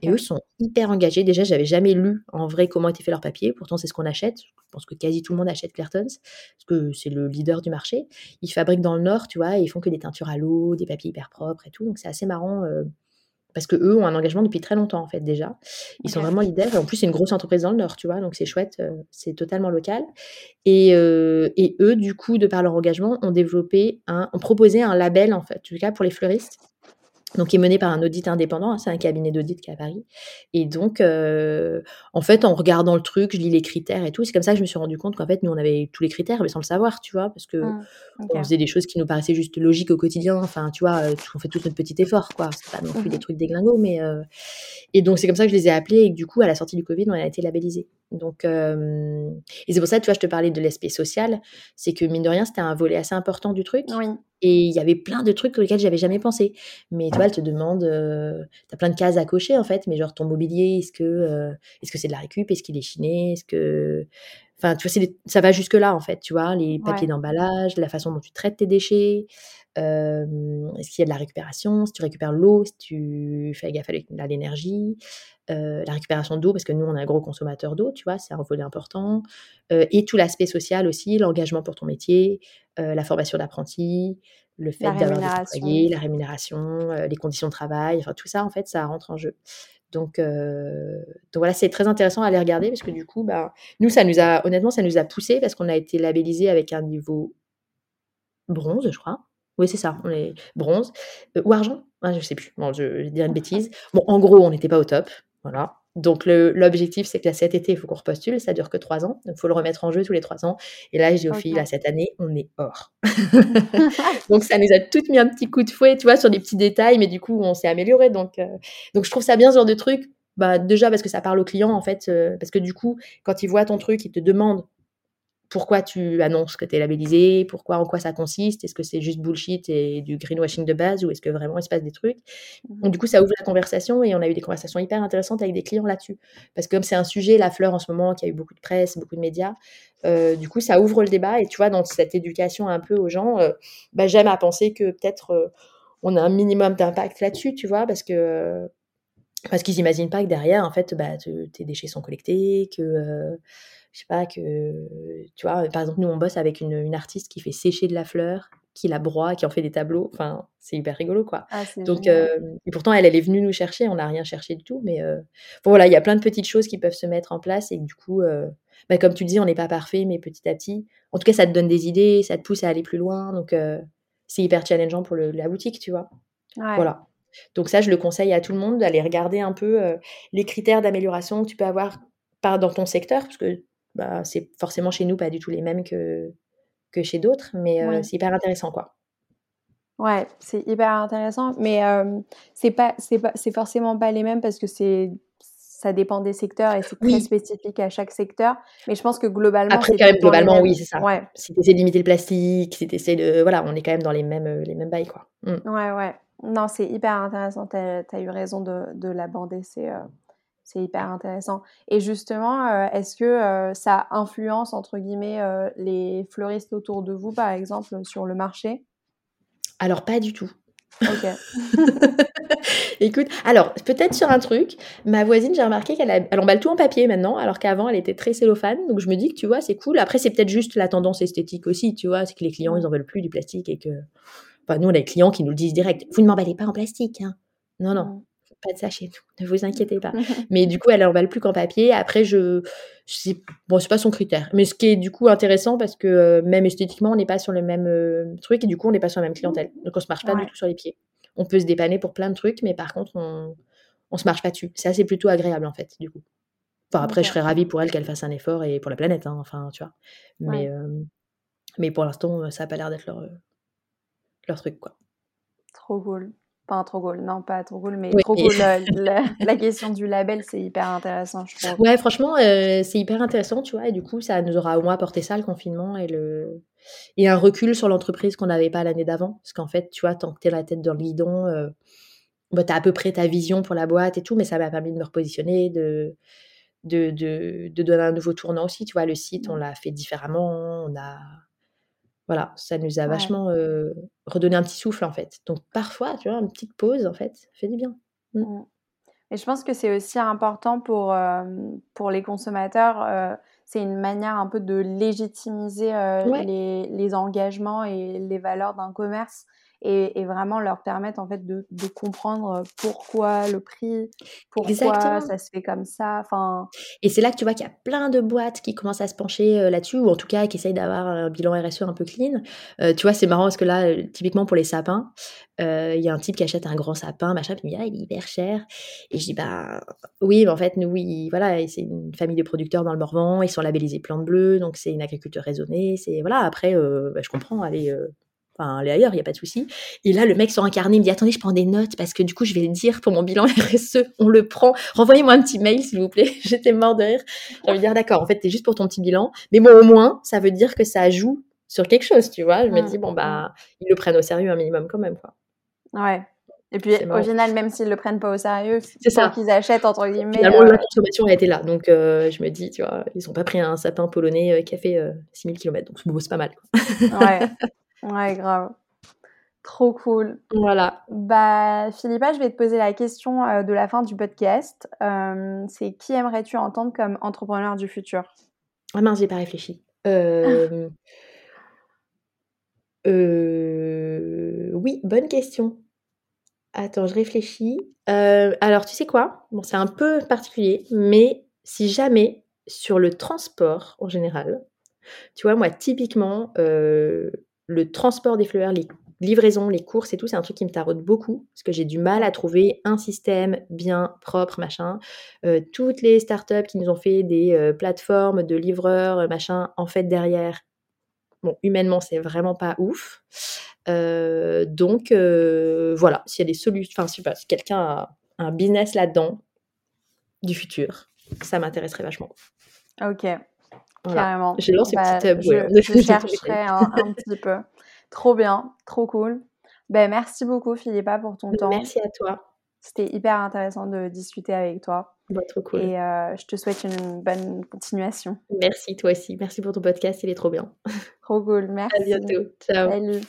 Et eux sont hyper engagés. Déjà, j'avais jamais lu en vrai comment étaient faits leurs papiers. Pourtant, c'est ce qu'on achète. Je pense que quasi tout le monde achète Clairton, parce que c'est le leader du marché. Ils fabriquent dans le Nord, tu vois, et ils font que des teintures à l'eau, des papiers hyper propres et tout. Donc, c'est assez marrant. Euh, parce que eux ont un engagement depuis très longtemps en fait déjà. Ils sont vraiment leaders et en plus c'est une grosse entreprise dans le Nord, tu vois, donc c'est chouette, euh, c'est totalement local. Et, euh, et, eux du coup de par leur engagement ont développé un, ont proposé un label en fait, en tout cas pour les fleuristes donc qui est mené par un audit indépendant, hein, c'est un cabinet d'audit qui est à Paris. Et donc, euh, en fait, en regardant le truc, je lis les critères et tout, c'est comme ça que je me suis rendu compte qu'en fait, nous, on avait tous les critères, mais sans le savoir, tu vois, parce que mmh, on faisait des choses qui nous paraissaient juste logiques au quotidien. Enfin, tu vois, euh, on fait tout notre petit effort, quoi. C'est pas non plus des mmh trucs déglingos, mais euh... et donc c'est comme ça que je les ai appelés et que du coup, à la sortie du Covid, on a été labellisés. Donc, euh... et c'est pour ça, tu vois, je te parlais de l'aspect social, c'est que mine de rien, c'était un volet assez important du truc. Oui. Et il y avait plein de trucs auxquels j'avais jamais pensé. Mais tu vois, elle te demande, euh, tu as plein de cases à cocher en fait, mais genre ton mobilier, est-ce que euh, est-ce que c'est de la récup, est-ce qu'il est chiné, est-ce que, enfin, tu vois, ça va jusque là en fait, tu vois, les papiers d'emballage, la façon dont tu traites tes déchets, euh, est-ce qu'il y a de la récupération, si tu récupères l'eau, si tu fais gaffe à l'énergie, la récupération d'eau, parce que nous, on est un gros consommateur d'eau, tu vois, c'est un volet important, et tout l'aspect social aussi, l'engagement pour ton métier, la formation d'apprenti, le fait d'avoir des employés, la rémunération, les conditions de travail, enfin tout ça, en fait, ça rentre en jeu. Donc, donc voilà, c'est très intéressant à aller regarder parce que du coup, bah, nous, ça nous a, honnêtement, ça nous a poussé parce qu'on a été labellisé avec un niveau bronze, je crois. Oui, c'est ça, on est bronze ou argent? Ah, je sais plus. Bon, je vais dire une bêtise. Bon, en gros, on n'était pas au top, voilà. Donc l'objectif, c'est que là, cet été, il faut qu'on repostule, ça dure que 3 ans, donc il faut le remettre en jeu tous les 3 ans. Et là, j'ai au fil, là, cette année, on est hors. donc ça nous a toutes mis un petit coup de fouet, tu vois, sur des petits détails, mais du coup, on s'est amélioré. Donc, donc je trouve ça bien ce genre de truc. Bah, déjà parce que ça parle au client, en fait, parce que du coup, quand il voit ton truc, il te demande pourquoi tu annonces que tu es labellisé, pourquoi, en quoi ça consiste, est-ce que c'est juste bullshit et du greenwashing de base ou est-ce que vraiment il se passe des trucs? Mmh Donc, du coup, ça ouvre la conversation et on a eu des conversations hyper intéressantes avec des clients là-dessus. Parce que comme c'est un sujet, la fleur en ce moment, qui a eu beaucoup de presse, beaucoup de médias, euh, du coup, ça ouvre le débat et tu vois, dans cette éducation un peu aux gens, euh, bah, j'aime à penser que peut-être euh, on a un minimum d'impact là-dessus, tu vois, parce que. parce qu'ils n'imaginent pas que derrière, en fait, bah, tes déchets sont collectés, que je sais pas, que, tu vois, par exemple, nous, on bosse avec une, artiste qui fait sécher de la fleur, qui la broie, qui en fait des tableaux. Enfin, c'est hyper rigolo, quoi. Ah, Donc, euh, et pourtant, elle, elle est venue nous chercher, on n'a rien cherché du tout. Mais euh, bon, voilà, il y a plein de petites choses qui peuvent se mettre en place et du coup, euh, bah, comme tu dis, on n'est pas parfait, mais petit à petit, en tout cas, ça te donne des idées, ça te pousse à aller plus loin. Donc, c'est hyper challengeant pour la boutique, tu vois. Voilà. Donc ça, je le conseille à tout le monde d'aller regarder un peu les critères d'amélioration que tu peux avoir dans ton secteur, parce que bah, c'est forcément chez nous pas du tout les mêmes que, que chez d'autres, mais c'est hyper intéressant, quoi. Ouais, c'est hyper intéressant, mais c'est pas, c'est pas, c'est forcément pas les mêmes parce que c'est, ça dépend des secteurs et c'est très spécifique à chaque secteur. Mais je pense que globalement, après quand même globalement, oui, c'est ça. Ouais. Si tu essaies de limiter le plastique, si tu essaies de, voilà, on est quand même dans les mêmes, les mêmes bails, quoi. Mmh. Ouais, ouais. Non, c'est hyper intéressant. Tu as, eu raison de, de l'aborder. C'est, c'est hyper intéressant. Et justement, euh, est-ce que euh, ça influence, entre guillemets, euh, les fleuristes autour de vous, par exemple, sur le marché? Alors, pas du tout. Ok. Écoute, alors, peut-être sur un truc, ma voisine, j'ai remarqué qu'elle elle emballe tout en papier maintenant, alors qu'avant, elle était très cellophane. Donc, je me dis que, tu vois, c'est cool. Après, c'est peut-être juste la tendance esthétique aussi, tu vois, c'est que les clients, ils en veulent plus du plastique et que... Enfin, nous, on a des clients qui nous le disent direct. Vous ne m'emballez pas en plastique, hein. Non, non. Pas de ça chez nous, ne vous inquiétez pas. mais du coup, elle emballe plus qu'en papier. Après, je, je bon, c'est pas son critère. Mais ce qui est du coup intéressant parce que euh, même esthétiquement, on n'est pas sur le même euh, truc et du coup, on n'est pas sur la même clientèle. Donc, on se marche pas du tout sur les pieds. On peut se dépanner pour plein de trucs, mais par contre, on, on se marche pas dessus. C'est assez plutôt agréable en fait, du coup. Enfin, après, je serais ravie pour elle qu'elle fasse un effort et pour la planète, hein, enfin, tu vois. Mais, euh, mais pour l'instant, ça a pas l'air d'être leur, leur truc, quoi. Trop cool. Pas trop cool, non, pas trop cool, mais trop cool. la, question du label, c'est hyper intéressant, je trouve. Ouais, franchement, euh, c'est hyper intéressant, tu vois, et du coup, ça nous aura au moins apporté ça, le confinement, et, le... et un recul sur l'entreprise qu'on n'avait pas l'année d'avant. Parce qu'en fait, tu vois, tant que tu es la tête dans le guidon, euh, bah, tu as à peu près ta vision pour la boîte et tout, mais ça m'a permis de me repositionner, de, de, de, de donner un nouveau tournant aussi, tu vois, le site, on l'a fait différemment, on a voilà, ça nous a vachement redonné un petit souffle en fait. Donc parfois, tu vois, une petite pause en fait, ça fait du bien. Mmh. Mmh. Et je pense que c'est aussi important pour, pour les consommateurs. c'est une manière un peu de légitimiser les, les, engagements et les valeurs d'un commerce et, vraiment leur permettre en fait de, de comprendre pourquoi le prix, pourquoi ça se fait comme ça. Enfin. Et c'est là que tu vois qu'il y a plein de boîtes qui commencent à se pencher là-dessus ou en tout cas qui essayent d'avoir un bilan RSE un peu clean. tu vois, c'est marrant parce que là, typiquement pour les sapins, il y a un type qui achète un grand sapin, machin, puis il me dit ah, il est hyper cher. Et je dis bah oui, mais en fait nous, voilà, c'est une famille de producteurs dans le Morvan, ils sont labellisés plantes bleues, donc c'est une agriculture raisonnée. C'est voilà, après, bah, je comprends, allez enfin aller ailleurs, il n'y a pas de souci. Et là, le mec sort un carnet, il me dit attendez, je prends des notes parce que du coup, je vais le dire pour mon bilan RSE, on le prend. Renvoyez-moi un petit mail, s'il vous plaît. J'étais mort de rire. J'ai envie de dire d'accord, en fait, c'est juste pour ton petit bilan. Mais moi, au moins, ça veut dire que ça joue sur quelque chose, tu vois. Je me mmh, dis bon bah, mmh. ils le prennent au sérieux un minimum quand même, quoi. Ouais. Et puis, au final, même s'ils le prennent pas au sérieux, c'est ça qu'ils achètent, entre guillemets. Finalement, la euh, consommation a été là. Donc, euh, je me dis, tu vois, ils ont pas pris un sapin polonais euh, qui a fait 6000 km. Donc, c'est pas mal. Quoi. ouais. ouais, grave. Trop cool. Voilà. Bah, Philippa, je vais te poser la question euh, de la fin du podcast. Euh, c'est qui aimerais-tu entendre comme entrepreneur du futur? Ah mince, j'ai pas réfléchi. Euh, oui, bonne question. Attends, je réfléchis. alors, tu sais quoi? Bon, c'est un peu particulier, mais si jamais sur le transport en général, tu vois, moi, typiquement, le transport des fleurs, les livraison, les courses et tout, c'est un truc qui me taraude beaucoup parce que j'ai du mal à trouver un système bien propre, machin. Euh, toutes les startups qui nous ont fait des euh, plateformes de livreurs, machin, en fait derrière, bon, humainement, c'est vraiment pas ouf. Euh, donc voilà, s'il y a des solutions, enfin, si quelqu'un a un business là-dedans du futur, ça m'intéresserait vachement. Ok, carrément. J'ai lancé bah, petite je, je chercherai un, un petit peu. Trop bien, trop cool. Ben, merci beaucoup Philippa pour ton temps. Merci à toi. C'était hyper intéressant de discuter avec toi. Bah, trop cool. Et euh, je te souhaite une bonne continuation. Merci toi aussi. Merci pour ton podcast, il est trop bien. Trop cool, merci. À bientôt. Ciao. Salut.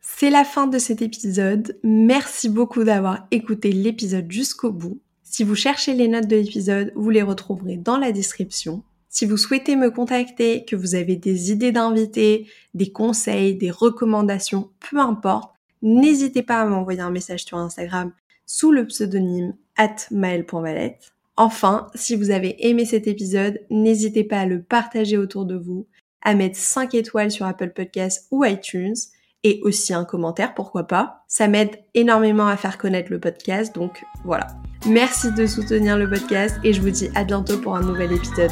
C'est la fin de cet épisode. Merci beaucoup d'avoir écouté l'épisode jusqu'au bout. Si vous cherchez les notes de l'épisode, vous les retrouverez dans la description. Si vous souhaitez me contacter, que vous avez des idées d'invités, des conseils, des recommandations, peu importe, n'hésitez pas à m'envoyer un message sur Instagram sous le pseudonyme maël.valette. Enfin, si vous avez aimé cet épisode, n'hésitez pas à le partager autour de vous, à mettre 5 étoiles sur Apple Podcasts ou iTunes et aussi un commentaire, pourquoi pas. Ça m'aide énormément à faire connaître le podcast, donc voilà. Merci de soutenir le podcast et je vous dis à bientôt pour un nouvel épisode.